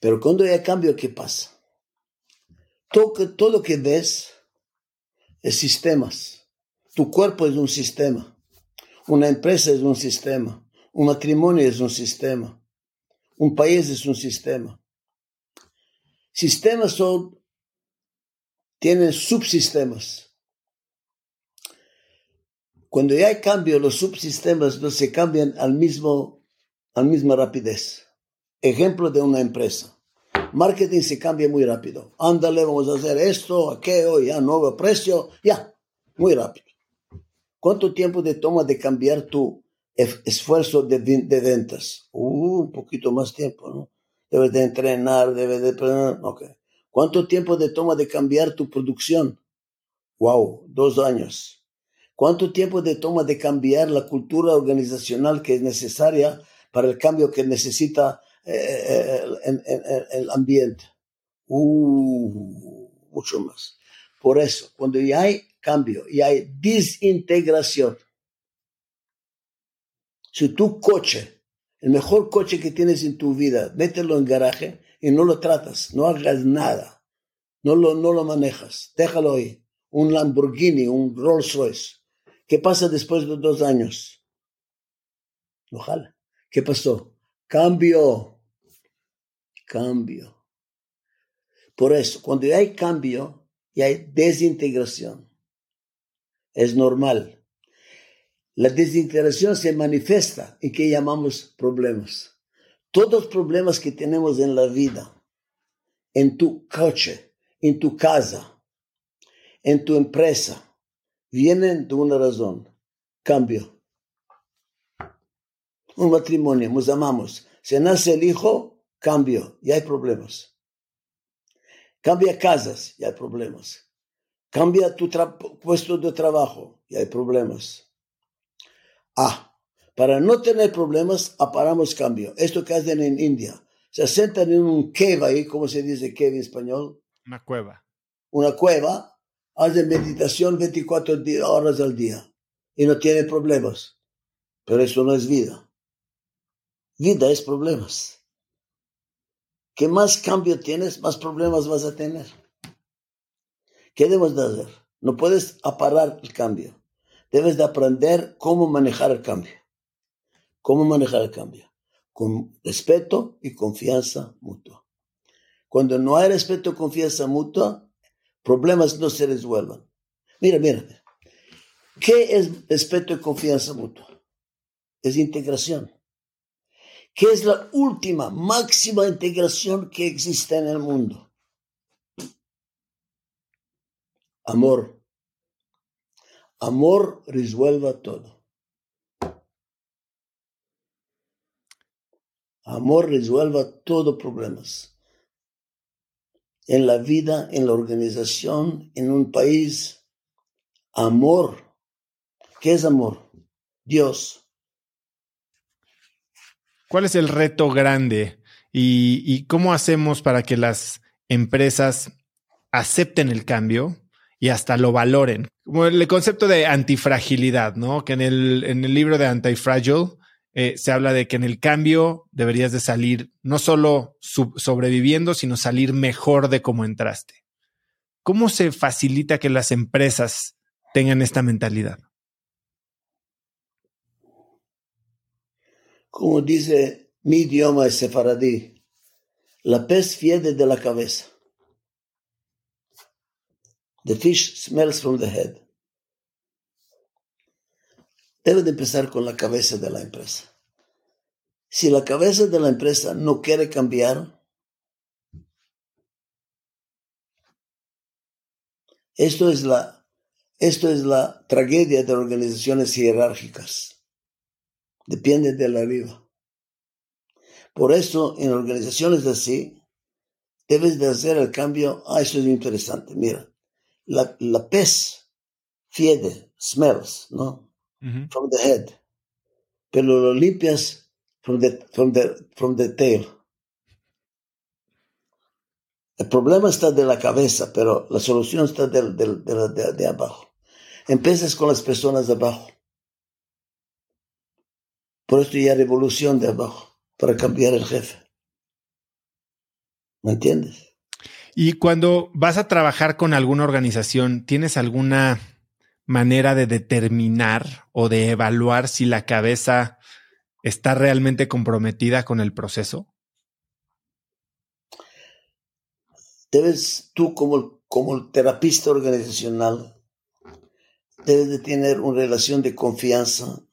Speaker 2: Pero cuando hay cambio, ¿qué pasa? Todo, todo lo que ves es sistemas. Tu cuerpo es un sistema. Una empresa es un sistema. Un matrimonio es un sistema. Un país es un sistema. Sistemas tienen subsistemas. Cuando ya hay cambio, los subsistemas no se cambian al mismo, a la misma rapidez. Ejemplo de una empresa. Marketing se cambia muy rápido. Ándale, vamos a hacer esto, aquello, ya nuevo precio, ya, muy rápido. ¿Cuánto tiempo te toma de cambiar tu esfuerzo de, ventas. Uh, un poquito más tiempo, ¿no? Debes de entrenar, debes de... Okay. ¿Cuánto tiempo te toma de cambiar tu producción? Wow, dos años. ¿Cuánto tiempo te toma de cambiar la cultura organizacional que es necesaria para el cambio que necesita eh, el, el, ambiente? Uh, mucho más. Por eso, cuando ya hay cambio y hay desintegración, si tu coche, el mejor coche que tienes en tu vida, mételo en garaje y no lo tratas, no hagas nada, no lo, no lo manejas, déjalo ahí. Un Lamborghini, un Rolls Royce. ¿Qué pasa después de dos años? Ojalá. ¿Qué pasó? Cambio. Cambio. Por eso, cuando hay cambio y hay desintegración, es normal la desintegración se manifiesta en que llamamos problemas. Todos los problemas que tenemos en la vida, en tu coche, en tu casa, en tu empresa, vienen de una razón, cambio. Un matrimonio, nos amamos. Se nace el hijo, cambio, y hay problemas. Cambia casas, y hay problemas. Cambia tu puesto de trabajo, y hay problemas Ah, para no tener problemas, aparamos cambio. Esto que hacen en India. Se sentan en un cave ahí, ¿cómo se dice cave en español?
Speaker 1: Una cueva.
Speaker 2: Una cueva, hacen meditación 24 horas al día y no tienen problemas. Pero eso no es vida. Vida es problemas. ¿Qué más cambio tienes, más problemas vas a tener. ¿Qué debemos de hacer? No puedes aparar el cambio debes de aprender cómo manejar el cambio. ¿Cómo manejar el cambio? Con respeto y confianza mutua. Cuando no hay respeto y confianza mutua, problemas no se resuelven. Mira, mira. ¿Qué es respeto y confianza mutua? Es integración. ¿Qué es la última, máxima integración que existe en el mundo? Amor. Amor resuelva todo. Amor resuelva todos problemas. En la vida, en la organización, en un país. Amor. ¿Qué es amor? Dios.
Speaker 1: ¿Cuál es el reto grande y, cómo hacemos para que las empresas acepten el cambio y hasta lo valoren? Como el concepto de antifragilidad, ¿no? Que en el, en el libro de Antifragile eh, se habla de que en el cambio deberías de salir no solo sobreviviendo, sino salir mejor de cómo entraste. ¿Cómo se facilita que las empresas tengan esta mentalidad?
Speaker 2: como dice mi idioma es sefaradí, la pez fiede de la cabeza. The fish smells from the head. Debe de empezar con la cabeza de la empresa. Si la cabeza de la empresa no quiere cambiar, esto es la, esto es la tragedia de organizaciones jerárquicas depende de la vida. Por eso, en organizaciones así, debes de hacer el cambio. Ah, eso es interesante. Mira, la, la pez fiede, smells, ¿no? From the head. Pero lo limpias from the, from the, from the tail. El problema está de la cabeza, pero la solución está de, de, de abajo. Empiezas con las personas de abajo. Por esto ya revolución de abajo, para cambiar el jefe. ¿Me entiendes?
Speaker 1: Y cuando vas a trabajar con alguna organización, ¿tienes alguna manera de determinar o de evaluar si la cabeza está realmente comprometida con el proceso?
Speaker 2: Debes tú como, como terapista organizacional, debes de tener una relación de confianza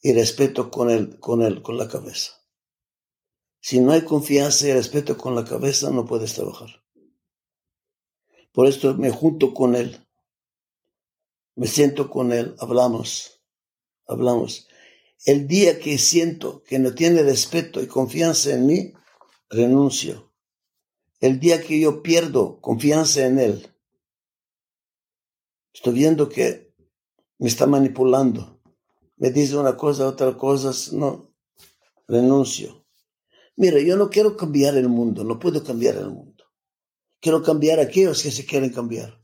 Speaker 2: y respeto con, el, con, el, con la cabeza. Si no hay confianza y respeto con la cabeza, no puedes trabajar. Por esto me junto con él, me siento con él, hablamos, hablamos. El día que siento que no tiene respeto y confianza en mí, renuncio. El día que yo pierdo confianza en él, estoy viendo que me está manipulando me dice una cosa, otra cosa, no, renuncio. Mira, yo no quiero cambiar el mundo, no puedo cambiar el mundo. Quiero cambiar a aquellos que se quieren cambiar.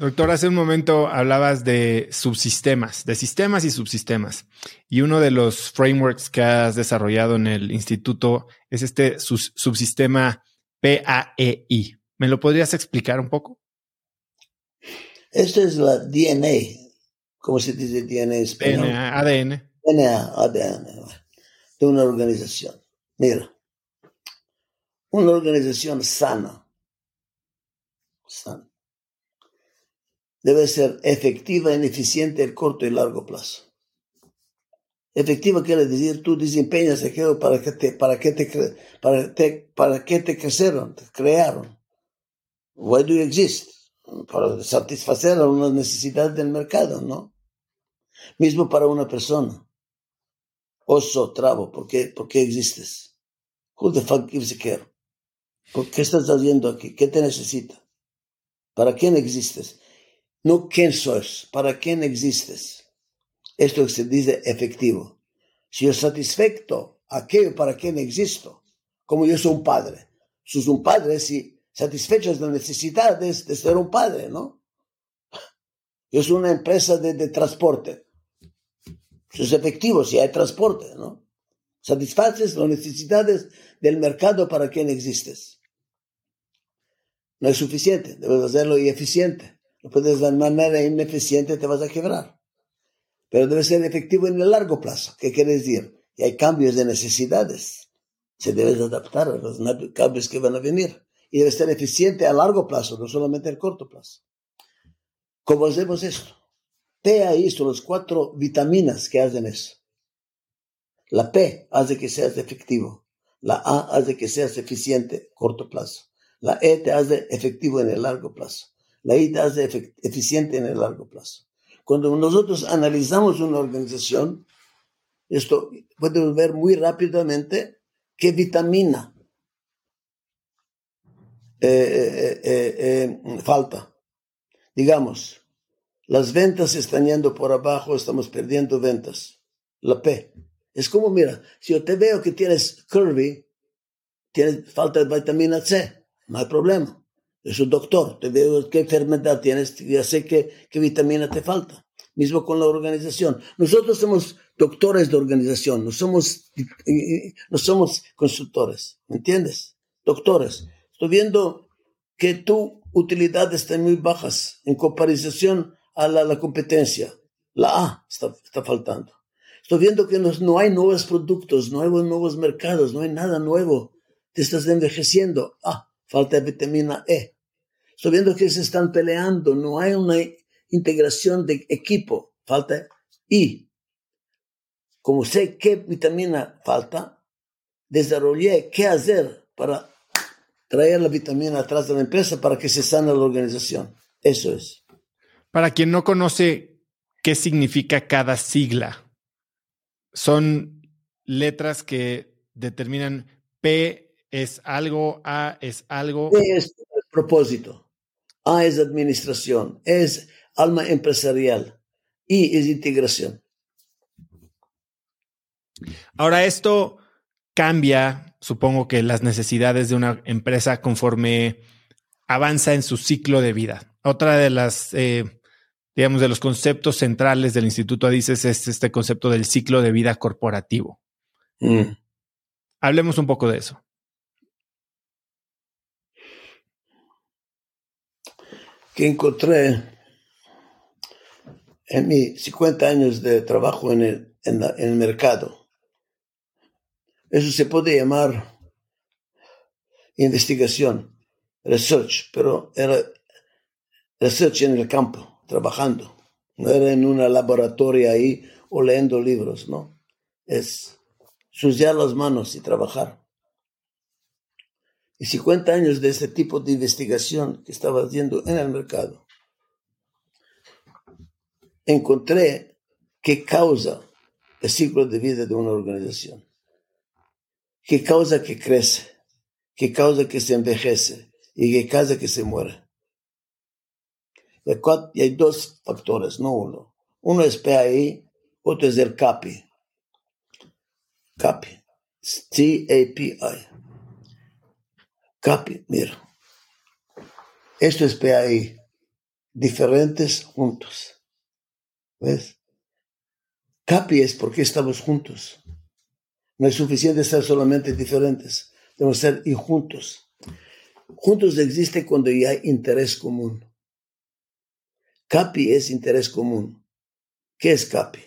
Speaker 1: Doctor, hace un momento hablabas de subsistemas, de sistemas y subsistemas. Y uno de los frameworks que has desarrollado en el instituto es este subsistema PAEI. ¿Me lo podrías explicar un poco?
Speaker 2: Esto es la DNA, ¿cómo se dice DNA en español?
Speaker 1: DNA, ADN.
Speaker 2: DNA, ADN, de una organización. Mira, una organización sana, debe ser efectiva y eficiente a corto y largo plazo. Efectiva quiere decir tú desempeñas para que te, para que te, para te, que te crecieron, te crearon. Why do you exist? para satisfacer a una necesidad del mercado, ¿no? Mismo para una persona. Oso, trabo, ¿por qué, ¿por qué existes? Who the fuck gives a care? ¿Por qué estás haciendo aquí? ¿Qué te necesita? ¿Para quién existes? No quién sos, ¿para quién existes? Esto se dice efectivo. Si yo satisfecho aquello para quien existo, como yo soy un padre, soy un padre si satisfechas las necesidades de ser un padre, ¿no? Es una empresa de, transporte. Es efectivo si hay transporte, ¿no? Satisfaces las necesidades del mercado para quien existes. No es suficiente, debes hacerlo eficiente. No puedes de manera ineficiente, te vas a quebrar. Pero debe ser efectivo en el largo plazo. ¿Qué quiere decir? Y hay cambios de necesidades. Se debe adaptar a los cambios que van a venir y debe ser eficiente a largo plazo, no solamente a corto plazo. ¿Cómo hacemos esto? PAI son las cuatro vitaminas que hacen eso. La P hace que seas efectivo. La A hace que seas eficiente corto plazo. La E te hace efectivo en el largo plazo. La I te hace eficiente en el largo plazo. Cuando nosotros analizamos una organización, esto podemos ver muy rápidamente qué vitamina eh, eh, eh, falta. Digamos, las ventas están yendo por abajo, estamos perdiendo ventas. La P. Es como, mira, si yo te veo que tienes curvy, tienes falta de vitamina C, no hay problema. Es un doctor, te veo qué enfermedad tienes, ya sé qué, qué vitamina te falta. Mismo con la organización. Nosotros somos doctores de organización, no somos, no somos consultores, ¿me entiendes? Doctores. Estoy viendo que tu utilidad está muy bajas en comparación a la, competencia. La A está, faltando. Estoy viendo que no, no, hay nuevos productos, no hay nuevos mercados, no hay nada nuevo. Te estás envejeciendo. Ah, falta vitamina E. Estoy viendo que se están peleando, no hay una integración de equipo, falta I. Como sé qué vitamina falta, desarrollé qué hacer para traer la vitamina atrás de la empresa para que se sane la organización. Eso es.
Speaker 1: Para quien no conoce qué significa cada sigla, son letras que determinan P es algo, A es algo.
Speaker 2: P es propósito, A es administración, es alma empresarial, I es integración.
Speaker 1: Ahora esto cambia, supongo que las necesidades de una empresa conforme avanza en su ciclo de vida. Otra de las, eh, digamos, de los conceptos centrales del Instituto Adices es este concepto del ciclo de vida corporativo. Mm. Hablemos un poco de eso.
Speaker 2: Que encontré en mis 50 años de trabajo en el, en el mercado eso se puede llamar investigación, research, pero era research en el campo, trabajando. No era en una laboratorio ahí o leyendo libros, no. Es suciar las manos y trabajar. Y 50 años de este tipo de investigación que estaba haciendo en el mercado, encontré qué causa el ciclo de vida de una organización. ¿Qué causa que crece? ¿Qué causa que se envejece? ¿Y qué causa que se muere? Y hay dos factores, no uno. Uno es PAI, otro es el CAPI. CAPI. T-A-P-I. CAPI, mira. Esto es PAI. Diferentes juntos. ¿Ves? CAPI es porque estamos juntos. No es suficiente ser solamente diferentes, debemos ser y juntos. Juntos existe cuando ya hay interés común. CAPI es interés común. ¿Qué es CAPI?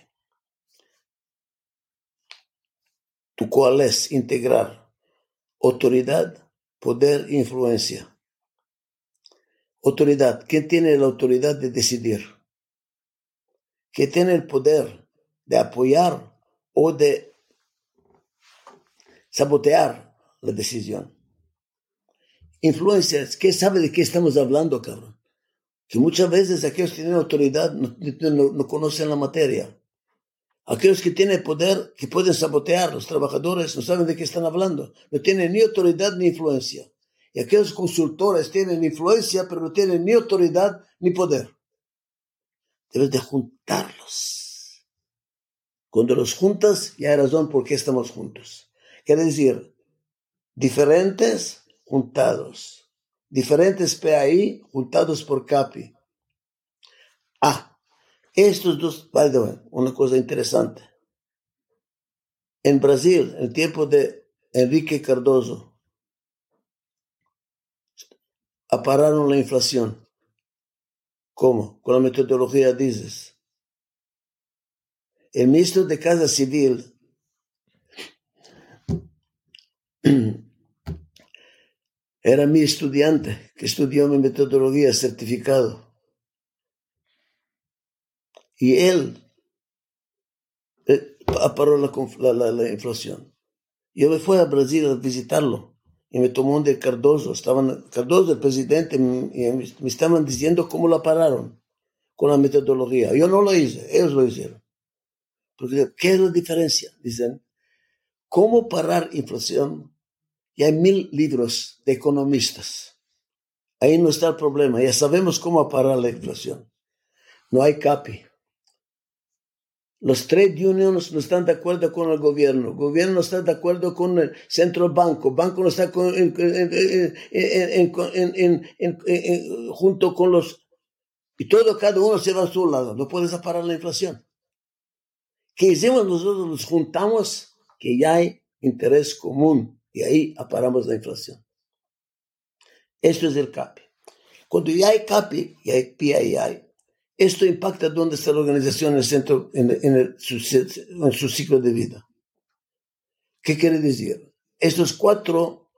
Speaker 2: ¿Tu cuál es integrar autoridad, poder influencia? Autoridad. ¿Quién tiene la autoridad de decidir? ¿Quién tiene el poder de apoyar o de sabotear la decisión. Influencias, ¿qué sabe de qué estamos hablando, cabrón? Que muchas veces aquellos que tienen autoridad no, conocen la materia. Aquellos que tienen poder, que pueden sabotear los trabajadores, no saben de qué están hablando. No tienen ni autoridad ni influencia. Y aquellos consultores tienen influencia, pero no tienen ni autoridad ni poder. Debes de juntarlos. Cuando los juntas, ya hay razón por qué estamos juntos. Quiere decir, diferentes juntados. Diferentes PAI juntados por CAPI. Ah, estos dos, by the way, una cosa interesante. En Brasil, en el tiempo de Enrique Cardoso, apararon la inflación. ¿Cómo? Con la metodología dices. El ministro de Casa Civil Era mi estudiante que estudió mi metodología certificado. Y él eh, paró la, la, la, inflación. Yo me fui a Brasil a visitarlo y me tomó un de Cardoso. Estaban, Cardoso, el presidente, y me, estaban diciendo cómo la pararon con la metodología. Yo no lo hice, ellos lo hicieron. Porque, ¿qué es la diferencia? Dicen, ¿cómo parar inflación? Y hay mil libros de economistas. Ahí no está el problema. Ya sabemos cómo parar la inflación. No hay CAPI. Los trade unions no están de acuerdo con el gobierno. El gobierno no está de acuerdo con el centro banco. El banco no está junto con los... Y todo, cada uno se va a su lado. No puedes parar la inflación. ¿Qué hicimos nosotros? Nos juntamos que ya hay interés común y ahí aparamos la inflación. Eso es el CAPI. Cuando ya hay CAPI y hay PII, esto impacta dónde está la organización en, su, ciclo de vida. ¿Qué quiere decir? Estos cuatro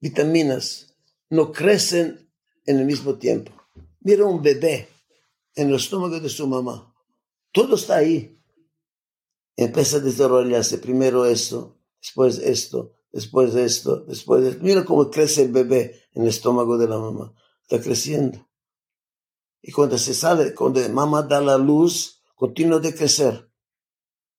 Speaker 2: vitaminas no crecen en el mismo tiempo. Mira un bebé en el estómago de su mamá. Todo está ahí. Empieza a desarrollarse primero esto, después esto, después esto, después esto. Mira cómo crece el bebé en el estómago de la mamá. Está creciendo. Y cuando se sale, cuando mamá da la luz, continúa de crecer.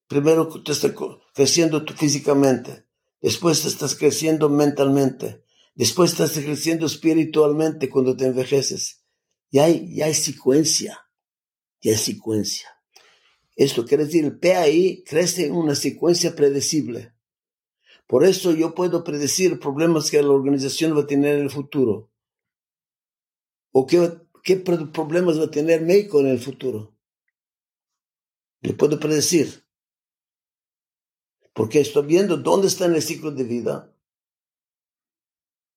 Speaker 2: Primero te estás creciendo físicamente, después estás creciendo mentalmente, después estás creciendo espiritualmente cuando te envejeces. Y hay, ya hay secuencia, ya hay secuencia. Esto quiere decir, el PAI crece en una secuencia predecible. Por eso yo puedo predecir problemas que la organización va a tener en el futuro. O qué problemas va a tener México en el futuro. Le puedo predecir. Porque estoy viendo dónde está en el ciclo de vida,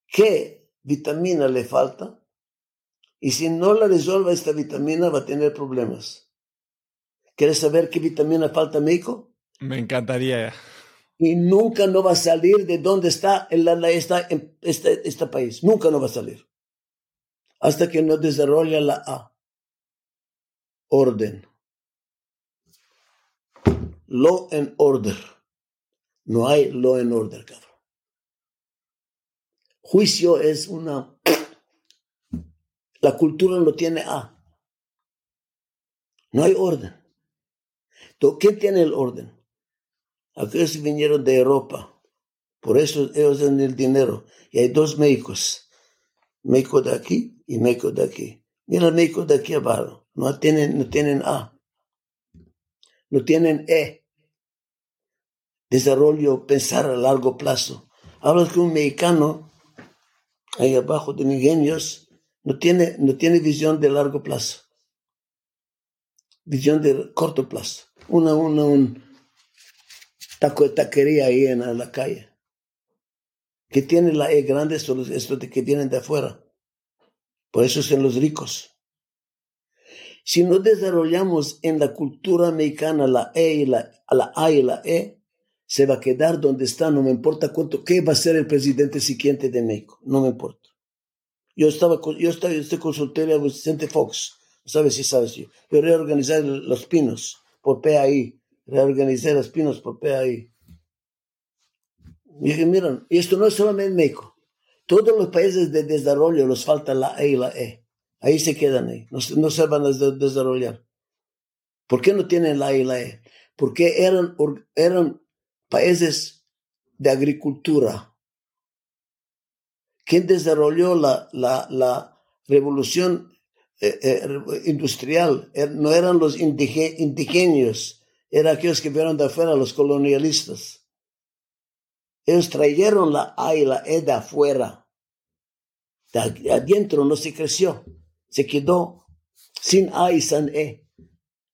Speaker 2: qué vitamina le falta, y si no la resuelva esta vitamina va a tener problemas. ¿Quieres saber qué vitamina falta a?
Speaker 1: Me encantaría.
Speaker 2: Y nunca no va a salir de dónde está en la, esta, este, este país. Nunca no va a salir hasta que no desarrolla la A. Orden. Law and order. No hay law and order, cabrón. Juicio es una... La cultura no tiene A. No hay orden. ¿Quién tiene el orden? Aquellos vinieron de Europa. Por eso ellos tienen el dinero. Y hay dos médicos. México de aquí y México de aquí. Mira el de aquí abajo. No tienen, no tienen A. No tienen E. Desarrollo, pensar a largo plazo. Hablas con un mexicano ahí abajo de ingenios, no tiene, no tiene visión de largo plazo. Visión de corto plazo. Una, una, un taquería ahí en la calle. Que tiene la E grande, estos, que vienen de afuera. Por eso son los ricos. Si no desarrollamos en la cultura mexicana la E y la, la A y la E, se va a quedar donde está, no me importa cuánto, qué va a ser el presidente siguiente de México, no me importa. Yo estaba, yo estaba, yo consultorio a Vicente Fox, sabes si sabes yo. Yo reorganicé los pinos por PAI, reorganicé los pinos por PAI. Y dije, miren, esto no es solamente en México. Todos los países de desarrollo les falta la E y la E. Ahí se quedan ahí. No, no se van a desarrollar. ¿Por qué no tienen la E y la E? Porque eran, eran países de agricultura. ¿Quién desarrolló la, la, la revolución eh, eh, industrial? Er, no eran los indígenas, eran aquellos que vieron de afuera, los colonialistas. Ellos trajeron la A y la E de afuera de adentro no se creció, se quedó sin A y sin E.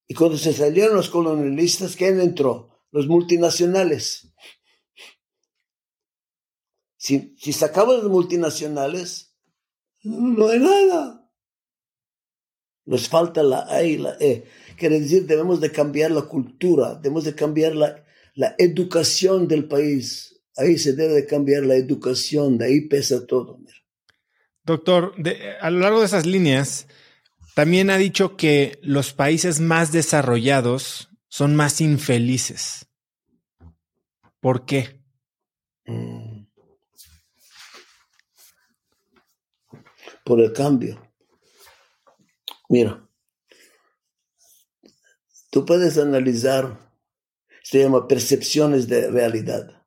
Speaker 2: Y cuando se salieron los colonialistas, ¿quién entró? Los multinacionales. Si, si sacamos los multinacionales, no hay nada. Nos falta la A y la E. Quiere decir, debemos de cambiar la cultura, debemos de cambiar la, la educación del país. Ahí se debe de cambiar la educación, de ahí pesa todo.
Speaker 1: Doctor, a lo largo de esas líneas, También ha dicho que los países más desarrollados son más infelices. ¿Por qué? Mm.
Speaker 2: Por el cambio. Mira, tú puedes analizar, se llama percepciones de realidad,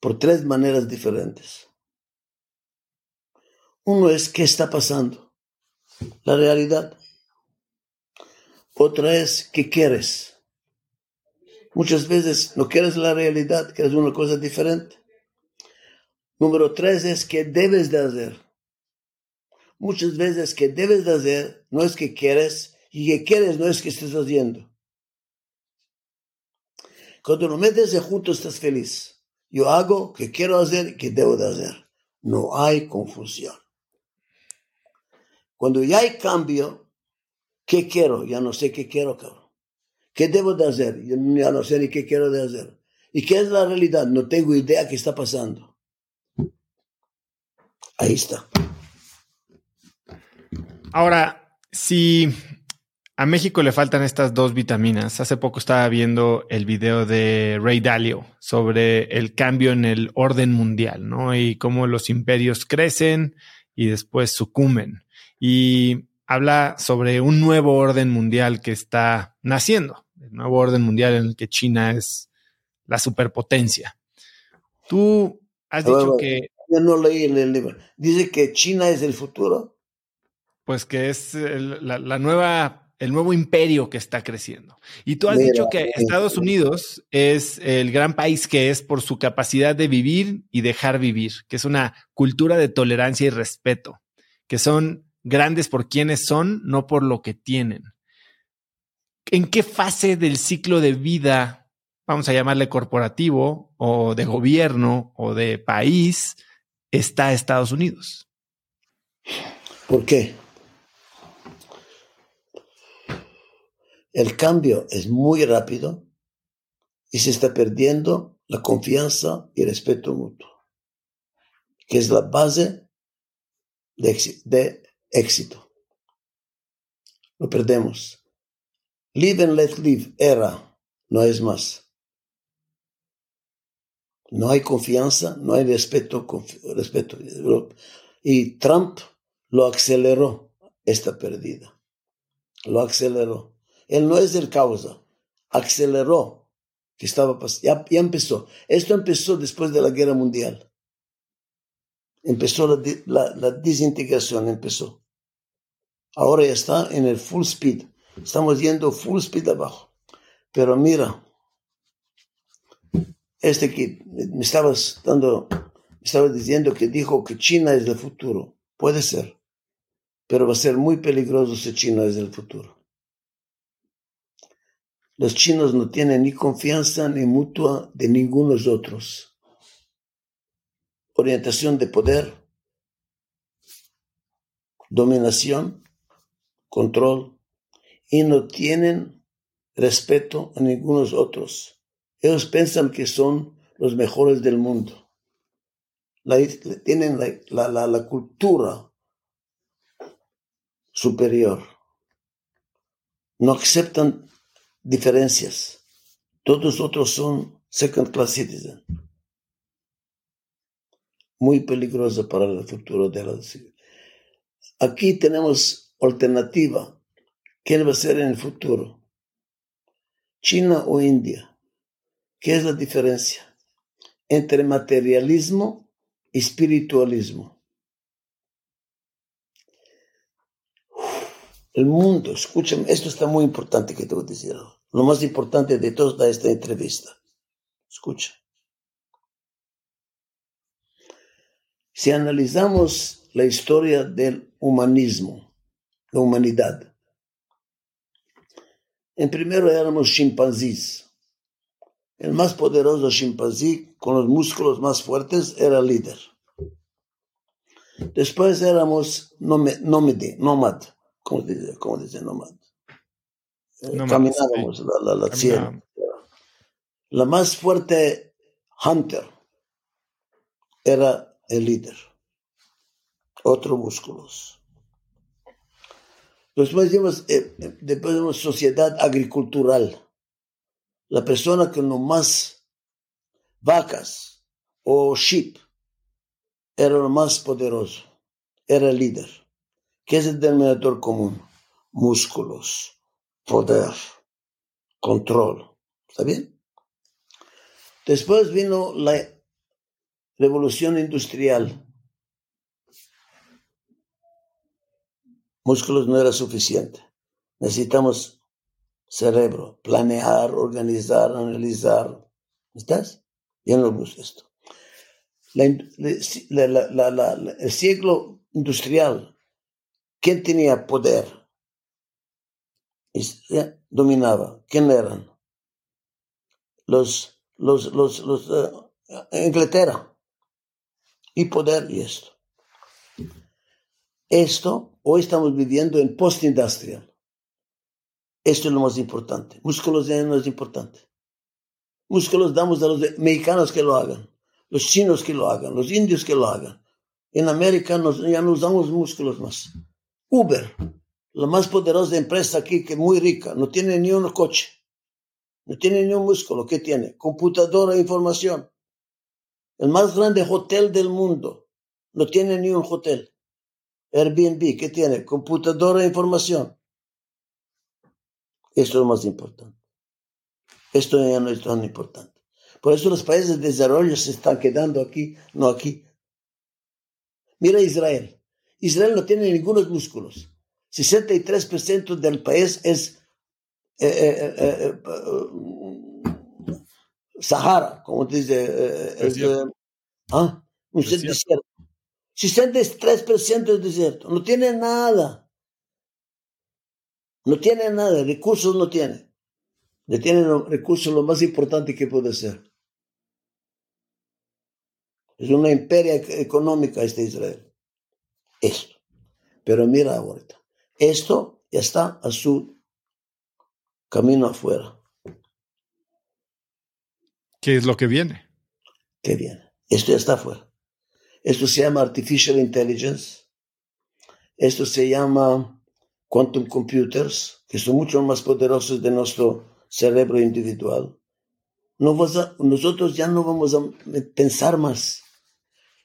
Speaker 2: por tres maneras diferentes. Uno es qué está pasando, la realidad. Otra es qué quieres. Muchas veces no quieres la realidad, quieres una cosa diferente. Número tres es qué debes de hacer. Muchas veces que debes de hacer no es que quieres y que quieres no es que estés haciendo. Cuando lo metes de junto estás feliz. Yo hago que quiero hacer que debo de hacer. No hay confusión. Cuando ya hay cambio, ¿qué quiero? Ya no sé qué quiero, cabrón. ¿Qué debo de hacer? Ya no sé ni qué quiero hacer. ¿Y qué es la realidad? No tengo idea qué está pasando. Ahí está.
Speaker 1: Ahora, si a México le faltan estas dos vitaminas, hace poco estaba viendo el video de Ray Dalio sobre el cambio en el orden mundial, ¿no? Y cómo los imperios crecen y después sucumben. Y habla sobre un nuevo orden mundial que está naciendo, el nuevo orden mundial en el que China es la superpotencia. Tú has dicho que...
Speaker 2: Yo no leí en el libro. Dice que China es el futuro
Speaker 1: pues que es la, nueva, el nuevo imperio que está creciendo. Y tú has dicho que Estados Unidos es el gran país que es por su capacidad de vivir y dejar vivir, que es una cultura de tolerancia y respeto, que son grandes por quienes son, no por lo que tienen. ¿En qué fase del ciclo de vida, vamos a llamarle corporativo o de gobierno o de país, está Estados Unidos?
Speaker 2: ¿Por qué? El cambio es muy rápido y se está perdiendo la confianza y el respeto mutuo, que es la base de, éxito. Lo perdemos. Live and let live era, no es más. No hay confianza, no hay respeto, respeto. Y Trump lo aceleró, esta pérdida. Lo aceleró. Él no es el causa, aceleró que estaba ya, ya empezó. Esto empezó después de la guerra mundial. Empezó la, la, desintegración, empezó. Ahora ya está en el full speed. Estamos yendo full speed abajo. Pero mira, este que me estabas dando, me estabas diciendo que dijo que China es el futuro. Puede ser. Pero va a ser muy peligroso si China es el futuro. Los chinos no tienen ni confianza ni mutua de ninguno de los otros. Orientación de poder, dominación, control, y no tienen respeto a ninguno de los otros. Ellos piensan que son los mejores del mundo. tienen la cultura superior. No aceptan diferencias. Todos otros son second class citizens. Muy peligrosa para el futuro de la ciudad. Aquí tenemos alternativa. ¿Quién va a ser en el futuro? China o India. ¿Qué es la diferencia entre materialismo y espiritualismo? El mundo, escúchame, esto está muy importante que te voy a decir lo más importante de toda esta entrevista. Escucha. Si analizamos la historia del humanismo, la humanidad, en primero éramos chimpancés. El más poderoso chimpancé con los músculos más fuertes era líder. Después éramos nómade, nómad, ¿cómo dice, cómo dice nómad? caminábamos la, la, la La más fuerte Hunter era el líder. Otros músculos. Después vimos, eh, después vimos sociedad agricultural. La persona con no más vacas o sheep era lo más poderoso, era el líder. ¿Qué es el denominador común? Músculos, poder, control. ¿Está bien? Después vino la revolución industrial. Músculos no era suficiente. Necesitamos cerebro, planear, organizar, analizar. ¿Estás? Bien lo esto. el siglo industrial, ¿quién tenía poder? Dominaba. ¿Quién eran? Los, los, los, los eh, Inglaterra. Y poder y esto. Esto, hoy estamos viviendo en post-industrial. Esto es lo más importante. Músculos no es importante. Músculos damos a los mexicanos que lo hagan, los chinos que lo hagan, los indios que lo hagan. En América ya no usamos músculos más. Uber, la más poderosa empresa aquí, que es muy rica, no tiene ni un coche, no tiene ni un músculo. ¿Qué tiene? Computadora e información. El más grande hotel del mundo, no tiene ni un hotel. Airbnb, ¿qué tiene? Computadora e información. Esto es lo más importante. Esto ya no es tan importante. Por eso los países de desarrollo se están quedando aquí, no aquí. Mira Israel. Israel no tiene ningunos músculos. 63% del país es eh, eh, eh, Sahara, como dice. ¿ah? Un desierto. 63% es desierto. No tiene nada. No tiene nada. Recursos no tiene le tienen los recursos lo más importante que puede ser. Es una imperia económica este Israel. Esto. Pero mira ahorita. Esto ya está a su camino afuera.
Speaker 1: ¿Qué es lo que viene?
Speaker 2: ¿Qué viene? Esto ya está afuera. Esto se llama Artificial Intelligence. Esto se llama Quantum Computers, que son mucho más poderosos de nuestro cerebro individual, no nosotros ya no vamos a pensar más.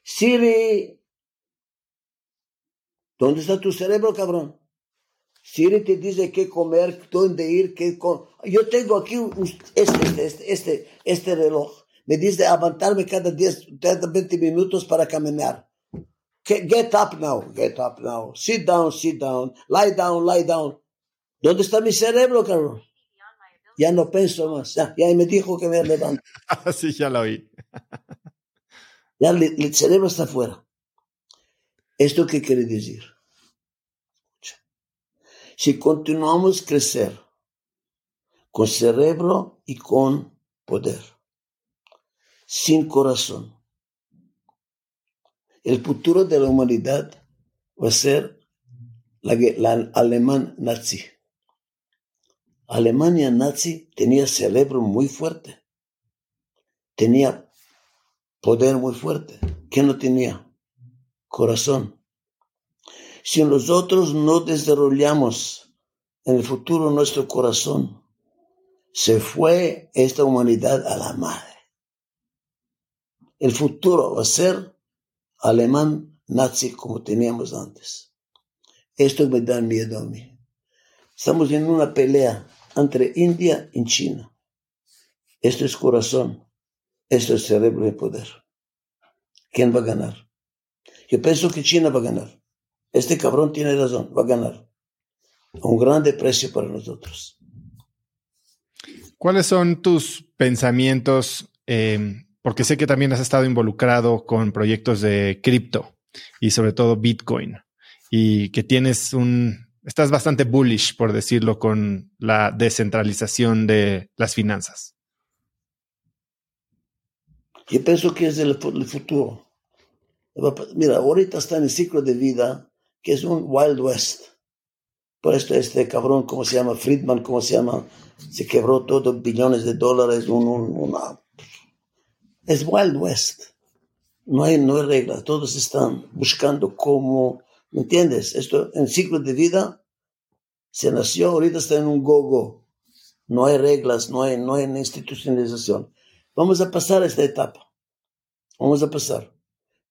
Speaker 2: Siri, ¿dónde está tu cerebro, cabrón? Siri te dice qué comer, dónde ir, qué Yo tengo aquí este, este, este, este, reloj. Me dice aguantarme cada 10, cada 20 minutos para caminar. Get up now, get up now. Sit down, sit down. Lie down, lie down. ¿Dónde está mi cerebro, cabrón? ya no pienso más. Ya, ya me dijo que me levanto.
Speaker 1: sí, ya lo oí.
Speaker 2: ya el, cerebro está fuera. ¿Esto qué quiere decir? Si continuamos crecer con cerebro y con poder, sin corazón, el futuro de la humanidad va a ser la, la alemán nazi. Alemania nazi tenía cerebro muy fuerte, tenía poder muy fuerte. ¿Qué no tenía? Corazón. Si nosotros no desarrollamos en el futuro nuestro corazón, se fue esta humanidad a la madre. El futuro va a ser alemán nazi como teníamos antes. Esto me da miedo a mí. Estamos en una pelea entre India y China. Esto es corazón, esto es cerebro y poder. ¿Quién va a ganar? Yo pienso que China va a ganar. Este cabrón tiene razón, va a ganar. A un grande precio para nosotros.
Speaker 1: ¿Cuáles son tus pensamientos? Eh, porque sé que también has estado involucrado con proyectos de cripto y sobre todo Bitcoin y que tienes un estás bastante bullish, por decirlo, con la descentralización de las finanzas.
Speaker 2: Yo pienso que es el, futuro. Mira, ahorita está en el ciclo de vida que es un Wild West. Por esto este cabrón, ¿cómo se llama? Friedman, ¿cómo se llama? Se quebró todo, billones de dólares, Es Wild West. No hay, no hay reglas, todos están buscando cómo ¿Me entiendes? Esto en ciclo de vida Se nació, ahorita está en un gogo. No hay reglas, no hay, no hay institucionalización. Vamos a pasar esta etapa. Vamos a pasar.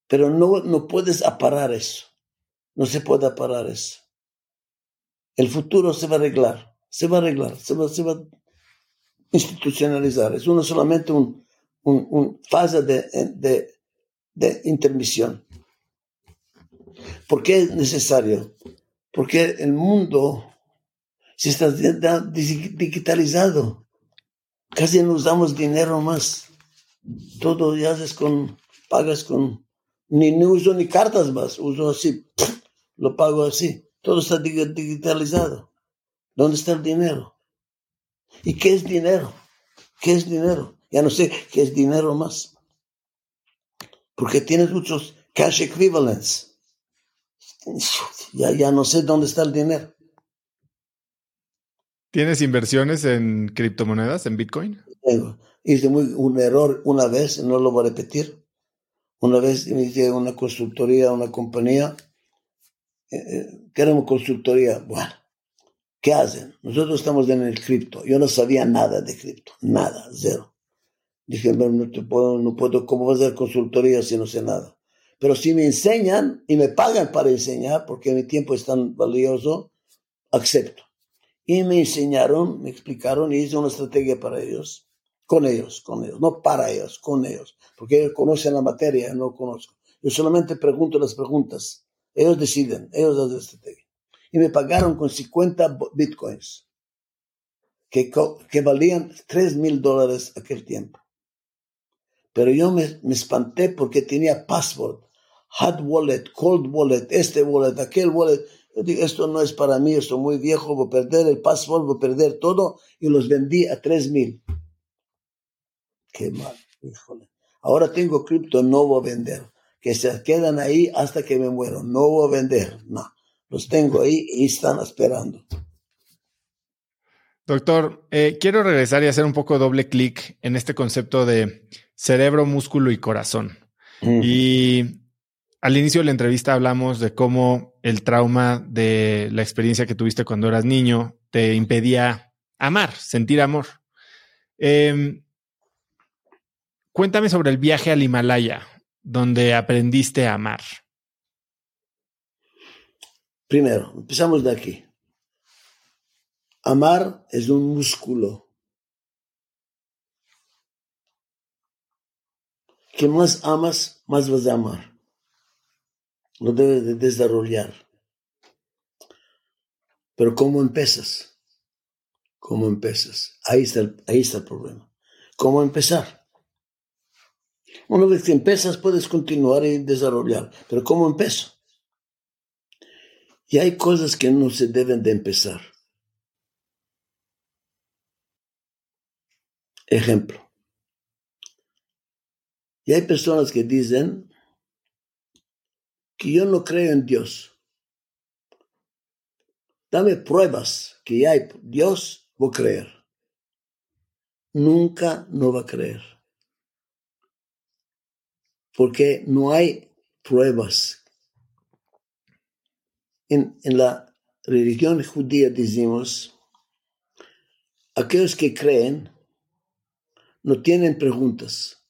Speaker 2: Pero no, no puedes aparar eso. No se puede aparar eso. El futuro se va a arreglar. Se va a arreglar. Se va, se va a institucionalizar. Es uno solamente un, un, fase de, de, de intermisión. ¿Por qué es necesario? Porque el mundo se está digitalizado. Casi no usamos dinero más. Todo ya haces con, pagas con, ni, ni uso ni cartas más, uso así, lo pago así. Todo está digitalizado. ¿Dónde está el dinero? ¿Y qué es dinero? ¿Qué es dinero? Ya no sé qué es dinero más. Porque tienes muchos cash equivalents. Ya, ya no sé dónde está el dinero.
Speaker 1: ¿Tienes inversiones en criptomonedas, en Bitcoin?
Speaker 2: Hice muy, un error una vez, no lo voy a repetir. Una vez hice una constructoría, una compañía. Eh, eh, queremos constructoría. Bueno, ¿qué hacen? Nosotros estamos en el cripto. Yo no sabía nada de cripto. Nada, cero. Dije, no, te puedo, no puedo, ¿cómo vas a hacer consultoría si no sé nada? Pero si me enseñan y me pagan para enseñar, porque mi tiempo es tan valioso, acepto. Y me enseñaron, me explicaron y hice una estrategia para ellos, con ellos, con ellos, no para ellos, con ellos, porque ellos conocen la materia, yo no conozco. Yo solamente pregunto las preguntas, ellos deciden, ellos hacen estrategia. Y me pagaron con 50 bitcoins, que, que valían 3 mil dólares aquel tiempo. Pero yo me, me espanté porque tenía password hot wallet, cold wallet, este wallet, aquel wallet. Yo dije, esto no es para mí, esto es muy viejo, voy a perder el password, voy a perder todo. Y los vendí a tres mil. Qué mal, híjole. Ahora tengo cripto, no voy a vender. Que se quedan ahí hasta que me muero. No voy a vender, no. Los tengo ahí y están esperando.
Speaker 1: Doctor, eh, quiero regresar y hacer un poco doble clic en este concepto de cerebro, músculo y corazón. Y al inicio de la entrevista hablamos de cómo el trauma de la experiencia que tuviste cuando eras niño te impedía amar, sentir amor. Em, cuéntame sobre el viaje al Himalaya, donde aprendiste a amar.
Speaker 2: Primero, empezamos de aquí. Amar es un músculo. Que más amas, más vas a amar lo debes de desarrollar. Pero ¿cómo empiezas? ¿Cómo empiezas? Ahí está el, ahí está el problema. ¿Cómo empezar? Una vez que empiezas puedes continuar y desarrollar, pero ¿cómo empiezo? Y hay cosas que no se deben de empezar. Ejemplo. Y hay personas que dicen, que yo no creo en Dios. Dame pruebas que hay Dios, voy a creer. Nunca no va a creer. Porque no hay pruebas. En, la religión judía decimos, aquellos que creen no tienen preguntas.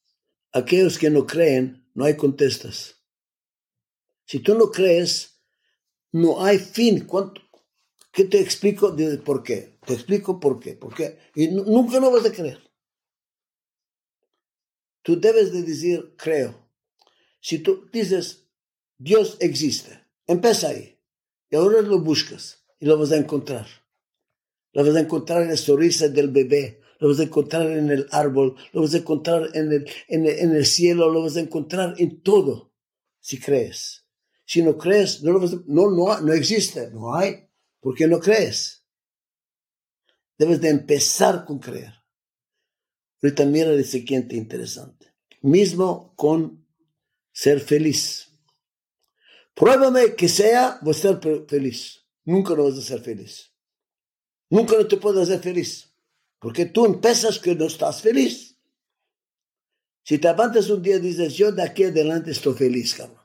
Speaker 2: Aquellos que no creen, no hay contestas. Si tú no crees, no hay fin. ¿Qué te explico por qué? Te explico por qué. ¿Por qué? Y nunca no vas a creer. Tú debes de decir, creo. Si tú dices, Dios existe, empieza ahí. Y ahora lo buscas y lo vas a encontrar. Lo vas a encontrar en la sonrisa del bebé, lo vas a encontrar en el árbol, lo vas a encontrar en el, en el, cielo, lo vas a encontrar en todo, si crees. Si no crees, no, no, no, no existe, no hay. ¿Por qué no crees? Debes de empezar con creer. Ahorita mira el siguiente interesante. Mismo con ser feliz. Pruébame que sea, voy a ser feliz. Nunca no vas a ser feliz. Nunca no te puedes hacer feliz. Porque tú empiezas que no estás feliz. Si te levantas un día y dices, yo de aquí adelante estoy feliz, cabrón.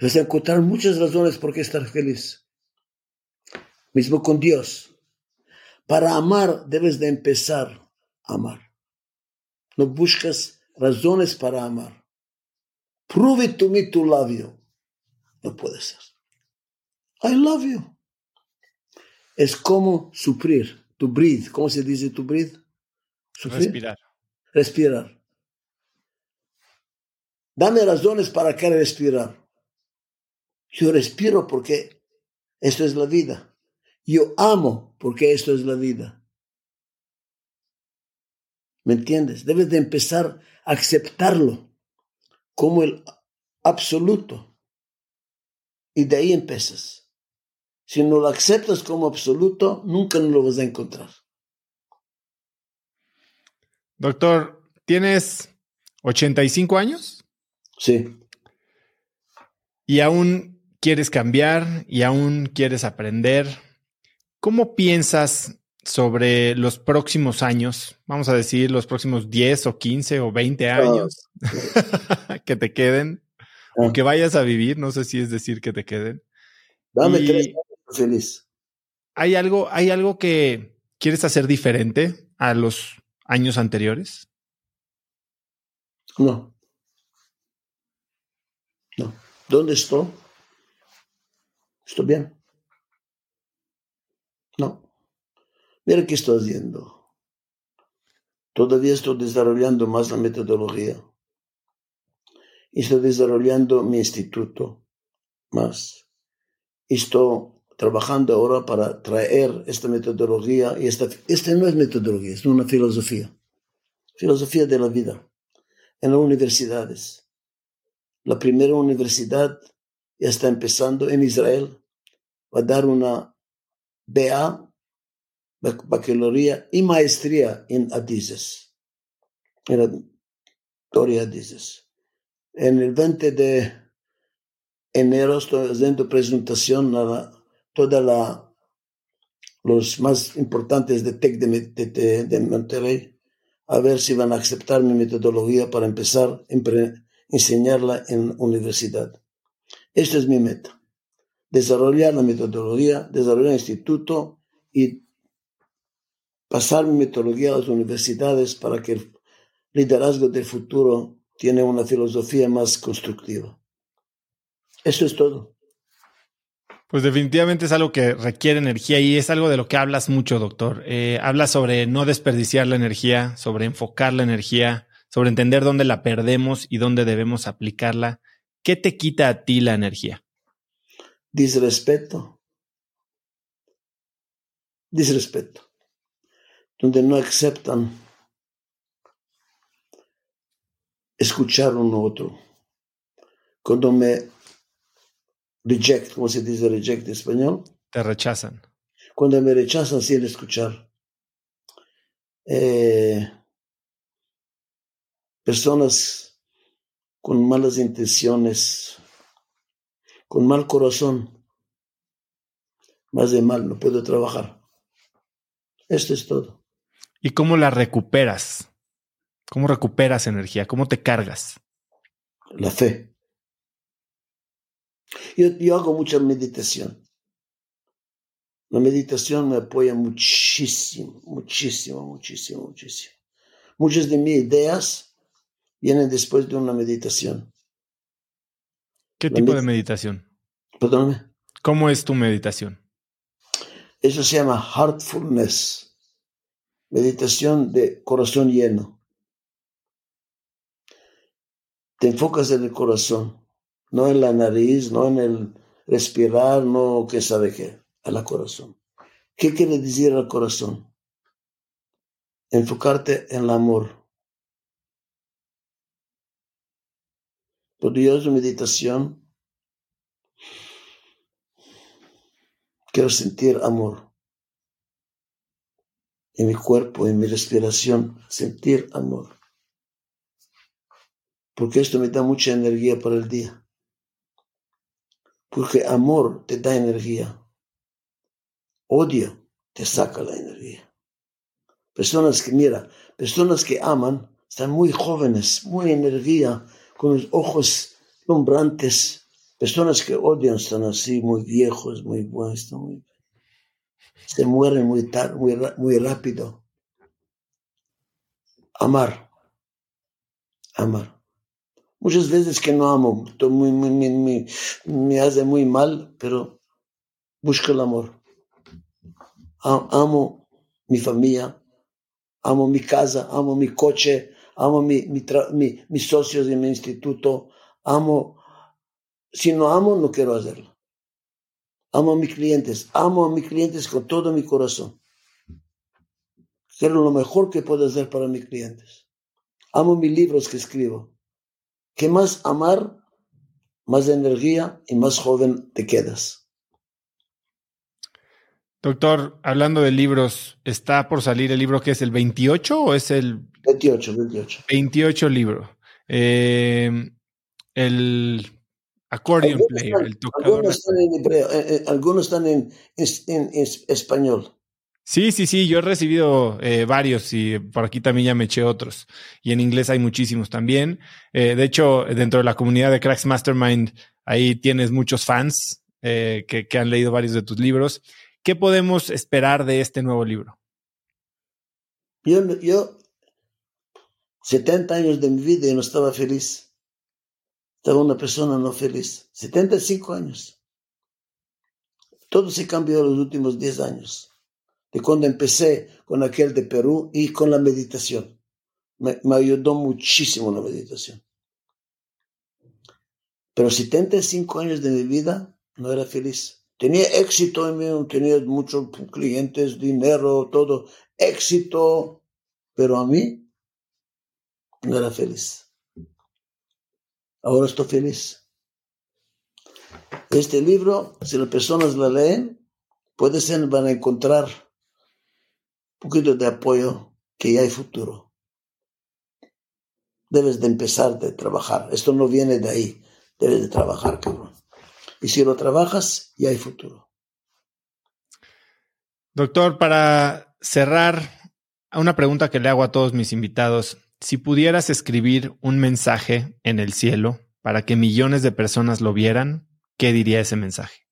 Speaker 2: Vas a encontrar muchas razones por qué estar feliz. Mismo con Dios. Para amar debes de empezar a amar. No buscas razones para amar. Prove to me to love you. No puede ser. I love you. Es como suplir, to breathe. ¿Cómo se dice to breathe?
Speaker 1: Respirar.
Speaker 2: Respirar. Dame razones para que respirar. Yo respiro porque esto es la vida. Yo amo porque esto es la vida. ¿Me entiendes? Debes de empezar a aceptarlo como el absoluto. Y de ahí empiezas. Si no lo aceptas como absoluto, nunca lo vas a encontrar.
Speaker 1: Doctor, ¿tienes 85 años?
Speaker 2: Sí.
Speaker 1: Y aún quieres cambiar y aún quieres aprender. ¿Cómo piensas sobre los próximos años? Vamos a decir los próximos 10 o 15 o 20 ah. años que te queden o ah. que vayas a vivir. No sé si es decir que te queden.
Speaker 2: Dame tres años feliz.
Speaker 1: ¿Hay algo, ¿Hay algo que quieres hacer diferente a los años anteriores?
Speaker 2: No. No. ¿Dónde estoy? ¿Estoy bien? No. Mira qué estoy haciendo. Todavía estoy desarrollando más la metodología. Estoy desarrollando mi instituto más. Estoy trabajando ahora para traer esta metodología. Y esta, esta no es metodología, es una filosofía. Filosofía de la vida. En las universidades. La primera universidad ya está empezando en Israel. A dar una BA, baccalauría y maestría en Adises. En la Toria Adises. En el 20 de enero estoy haciendo presentación a la toda la los más importantes de TEC de, de, Monterrey a ver si van a aceptar mi metodología para empezar a enseñarla en universidad. Esta es mi meta. Desarrollar la metodología, desarrollar el instituto y pasar mi metodología a las universidades para que el liderazgo del futuro tiene una filosofía más constructiva. Eso es todo.
Speaker 1: Pues definitivamente es algo que requiere energía y es algo de lo que hablas mucho, doctor. Eh, hablas sobre no desperdiciar la energía, sobre enfocar la energía, sobre entender dónde la perdemos y dónde debemos aplicarla. ¿Qué te quita a ti la energía?
Speaker 2: Disrespeto. Disrespeto. Donde no aceptan escuchar uno otro. Cuando me reject, ¿cómo se dice reject en español?
Speaker 1: Te rechazan.
Speaker 2: Cuando me rechazan sin escuchar. Eh, personas con malas intenciones, con mal corazón, más de mal, no puedo trabajar. Esto es todo.
Speaker 1: ¿Y cómo la recuperas? ¿Cómo recuperas energía? ¿Cómo te cargas?
Speaker 2: La fe. Yo, hago mucha meditación. La meditación me apoya muchísimo, muchísimo, muchísimo, muchísimo. Muchas de mis ideas vienen después de una meditación.
Speaker 1: ¿Qué tipo de meditación?
Speaker 2: Perdóname.
Speaker 1: ¿Cómo es tu meditación?
Speaker 2: Eso se llama heartfulness, meditación de corazón lleno. Te enfocas en el corazón no en la nariz, no en el respirar, no que sabe qué, a la corazón. ¿Qué quiere decir al corazón? Enfocarte en el amor. Por Dios, meditación, quiero sentir amor en mi cuerpo, en mi respiración, sentir amor. Porque esto me da mucha energía para el día. Porque amor te da energía. Odio te saca la energía. Personas que, mira, personas que aman están muy jóvenes, muy energía, con los ojos lumbrantes. Personas que odian están así, muy viejos, muy buenos. Muy... se mueren muy, tarde, muy, muy rápido. Amar. Amar. Muchas veces que no amo, muy, muy, me hace muy mal, pero busco el amor. Amo mi familia, amo mi casa, amo mi coche, amo mi, mi, mis socios en mi instituto, amo, si no amo, no quiero hacerlo. Amo a mis clientes, amo a mis clientes con todo mi corazón. Quiero lo mejor que puedo hacer para mis clientes. Amo mis libros que escribo. ¿Qué más amar? Más energía y más joven te quedas.
Speaker 1: Doctor, hablando de libros, ¿está por salir el libro que es el 28 o es el
Speaker 2: 28, 28.
Speaker 1: 28 libro. Eh, el accordion player, el tocador.
Speaker 2: Algunos están en, hebreo, eh, eh, algunos están en, en, español.
Speaker 1: Sí, sí, sí, yo he recibido varios y por aquí también ya me eché otros. Y en inglés hay muchísimos también. de hecho, dentro de la comunidad de Cracks Mastermind, ahí tienes muchos fans que, que han leído varios de tus libros. ¿Qué podemos esperar de este nuevo libro?
Speaker 2: Yo, yo 70 años de mi vida y no estaba feliz. Estaba una persona no feliz. 75 años. Todo se cambió en los últimos 10 años. De cuando empecé con aquel de Perú y con la meditación. Me, me ayudó muchísimo la meditación. Pero 75 años de mi vida no era feliz. Tenía éxito en mí, tenía muchos clientes, dinero, todo, éxito, pero a mí no era feliz. Ahora estoy feliz. Este libro, si las personas lo leen, puede ser, van a encontrar un poquito de apoyo que ya hay futuro. Debes de empezar de trabajar. Esto no viene de ahí. Debes de trabajar, cabrón. Y si lo trabajas, ya hay futuro.
Speaker 1: Doctor, para cerrar, una pregunta que le hago a todos mis invitados. Si pudieras escribir un mensaje en el cielo para que millones de personas lo vieran, ¿qué diría ese mensaje?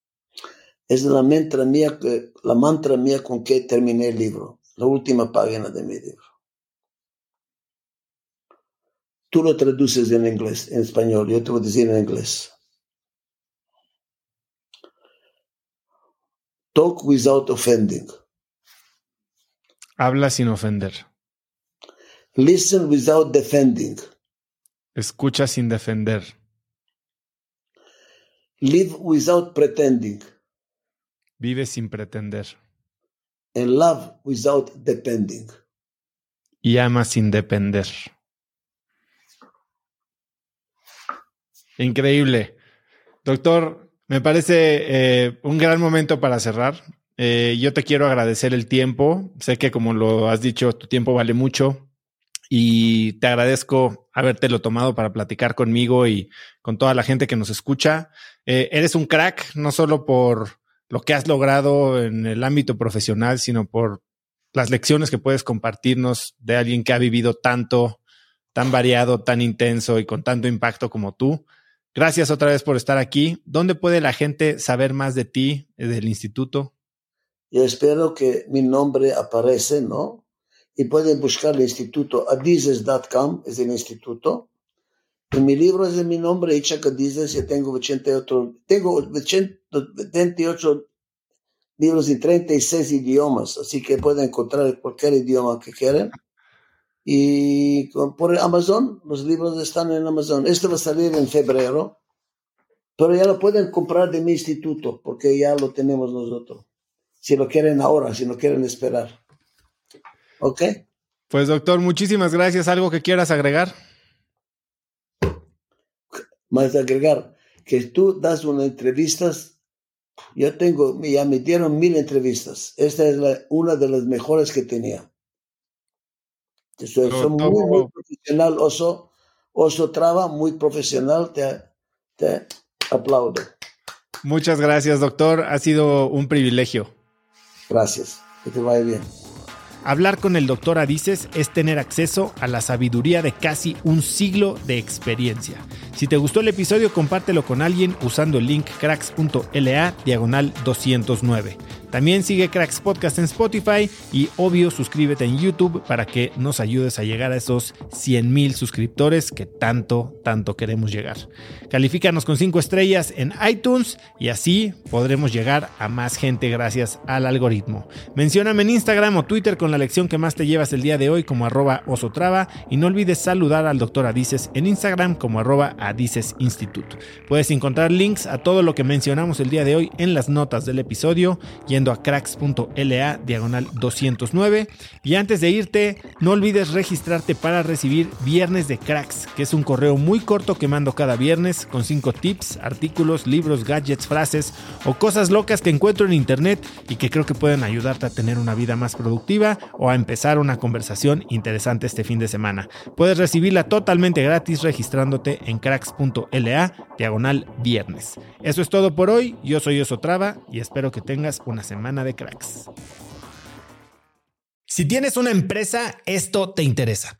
Speaker 2: Es la mantra mía, la mantra mía con que terminé el libro, la última página de mi libro. Tú lo traduces en inglés, en español, yo te voy a decir en inglés. Talk without offending.
Speaker 1: Habla sin ofender.
Speaker 2: Listen without defending.
Speaker 1: Escucha sin defender.
Speaker 2: Live without pretending.
Speaker 1: Vive sin pretender.
Speaker 2: And love without depending.
Speaker 1: Y ama sin depender. Increíble. Doctor, me parece eh, un gran momento para cerrar. Eh, yo te quiero agradecer el tiempo. Sé que como lo has dicho, tu tiempo vale mucho y te agradezco habértelo tomado para platicar conmigo y con toda la gente que nos escucha. Eh, eres un crack, no solo por lo que has logrado en el ámbito profesional, sino por las lecciones que puedes compartirnos de alguien que ha vivido tanto, tan variado, tan intenso y con tanto impacto como tú. Gracias otra vez por estar aquí. ¿Dónde puede la gente saber más de ti, eh, del instituto?
Speaker 2: Yo espero que mi nombre aparece, ¿no? Y pueden buscar el instituto adises.com, es el instituto. En mi libro es de mi nombre, Ichak Adises, y tengo 88, tengo 28 libros en 36 idiomas, así que pueden encontrar cualquier idioma que quieran. Y por Amazon, los libros están en Amazon. Este va a salir en febrero, pero ya lo pueden comprar de mi instituto, porque ya lo tenemos nosotros. Si lo quieren ahora, si no quieren esperar. ¿Ok?
Speaker 1: Pues doctor, muchísimas gracias. ¿Algo que quieras agregar?
Speaker 2: Más agregar, que tú das unas entrevistas. Yo tengo, ya me dieron mil entrevistas. Esta es una de las mejores que tenía. Soy, muy, profesional, Oso. Oso Traba, muy profesional. Te, te aplaudo.
Speaker 1: Muchas gracias, doctor. Ha sido un privilegio.
Speaker 2: Gracias. Que te vaya bien.
Speaker 1: Hablar con el doctor Adices es tener acceso a la sabiduría de casi un siglo de experiencia. Si te gustó el episodio, compártelo con alguien usando el link cracks.la diagonal 209. También sigue Cracks Podcast en Spotify y obvio suscríbete en YouTube para que nos ayudes a llegar a esos 100 mil suscriptores que tanto, tanto queremos llegar. Califícanos con 5 estrellas en iTunes y así podremos llegar a más gente gracias al algoritmo. Mencióname en Instagram o Twitter con la lección que más te llevas el día de hoy como arroba osotrava y no olvides saludar al doctor Adices en Instagram como arroba. Puedes encontrar links a todo lo que mencionamos el día de hoy en las notas del episodio a cracks.la diagonal 209 y antes de irte no olvides registrarte para recibir Viernes de Cracks, que es un correo muy corto que mando cada viernes con 5 tips, artículos, libros, gadgets, frases o cosas locas que encuentro en internet y que creo que pueden ayudarte a tener una vida más productiva o a empezar una conversación interesante este fin de semana. Puedes recibirla totalmente gratis registrándote en cracks.la diagonal viernes. Eso es todo por hoy, yo soy Osotrava y espero que tengas una semana de cracks. Si tienes una empresa, esto te interesa.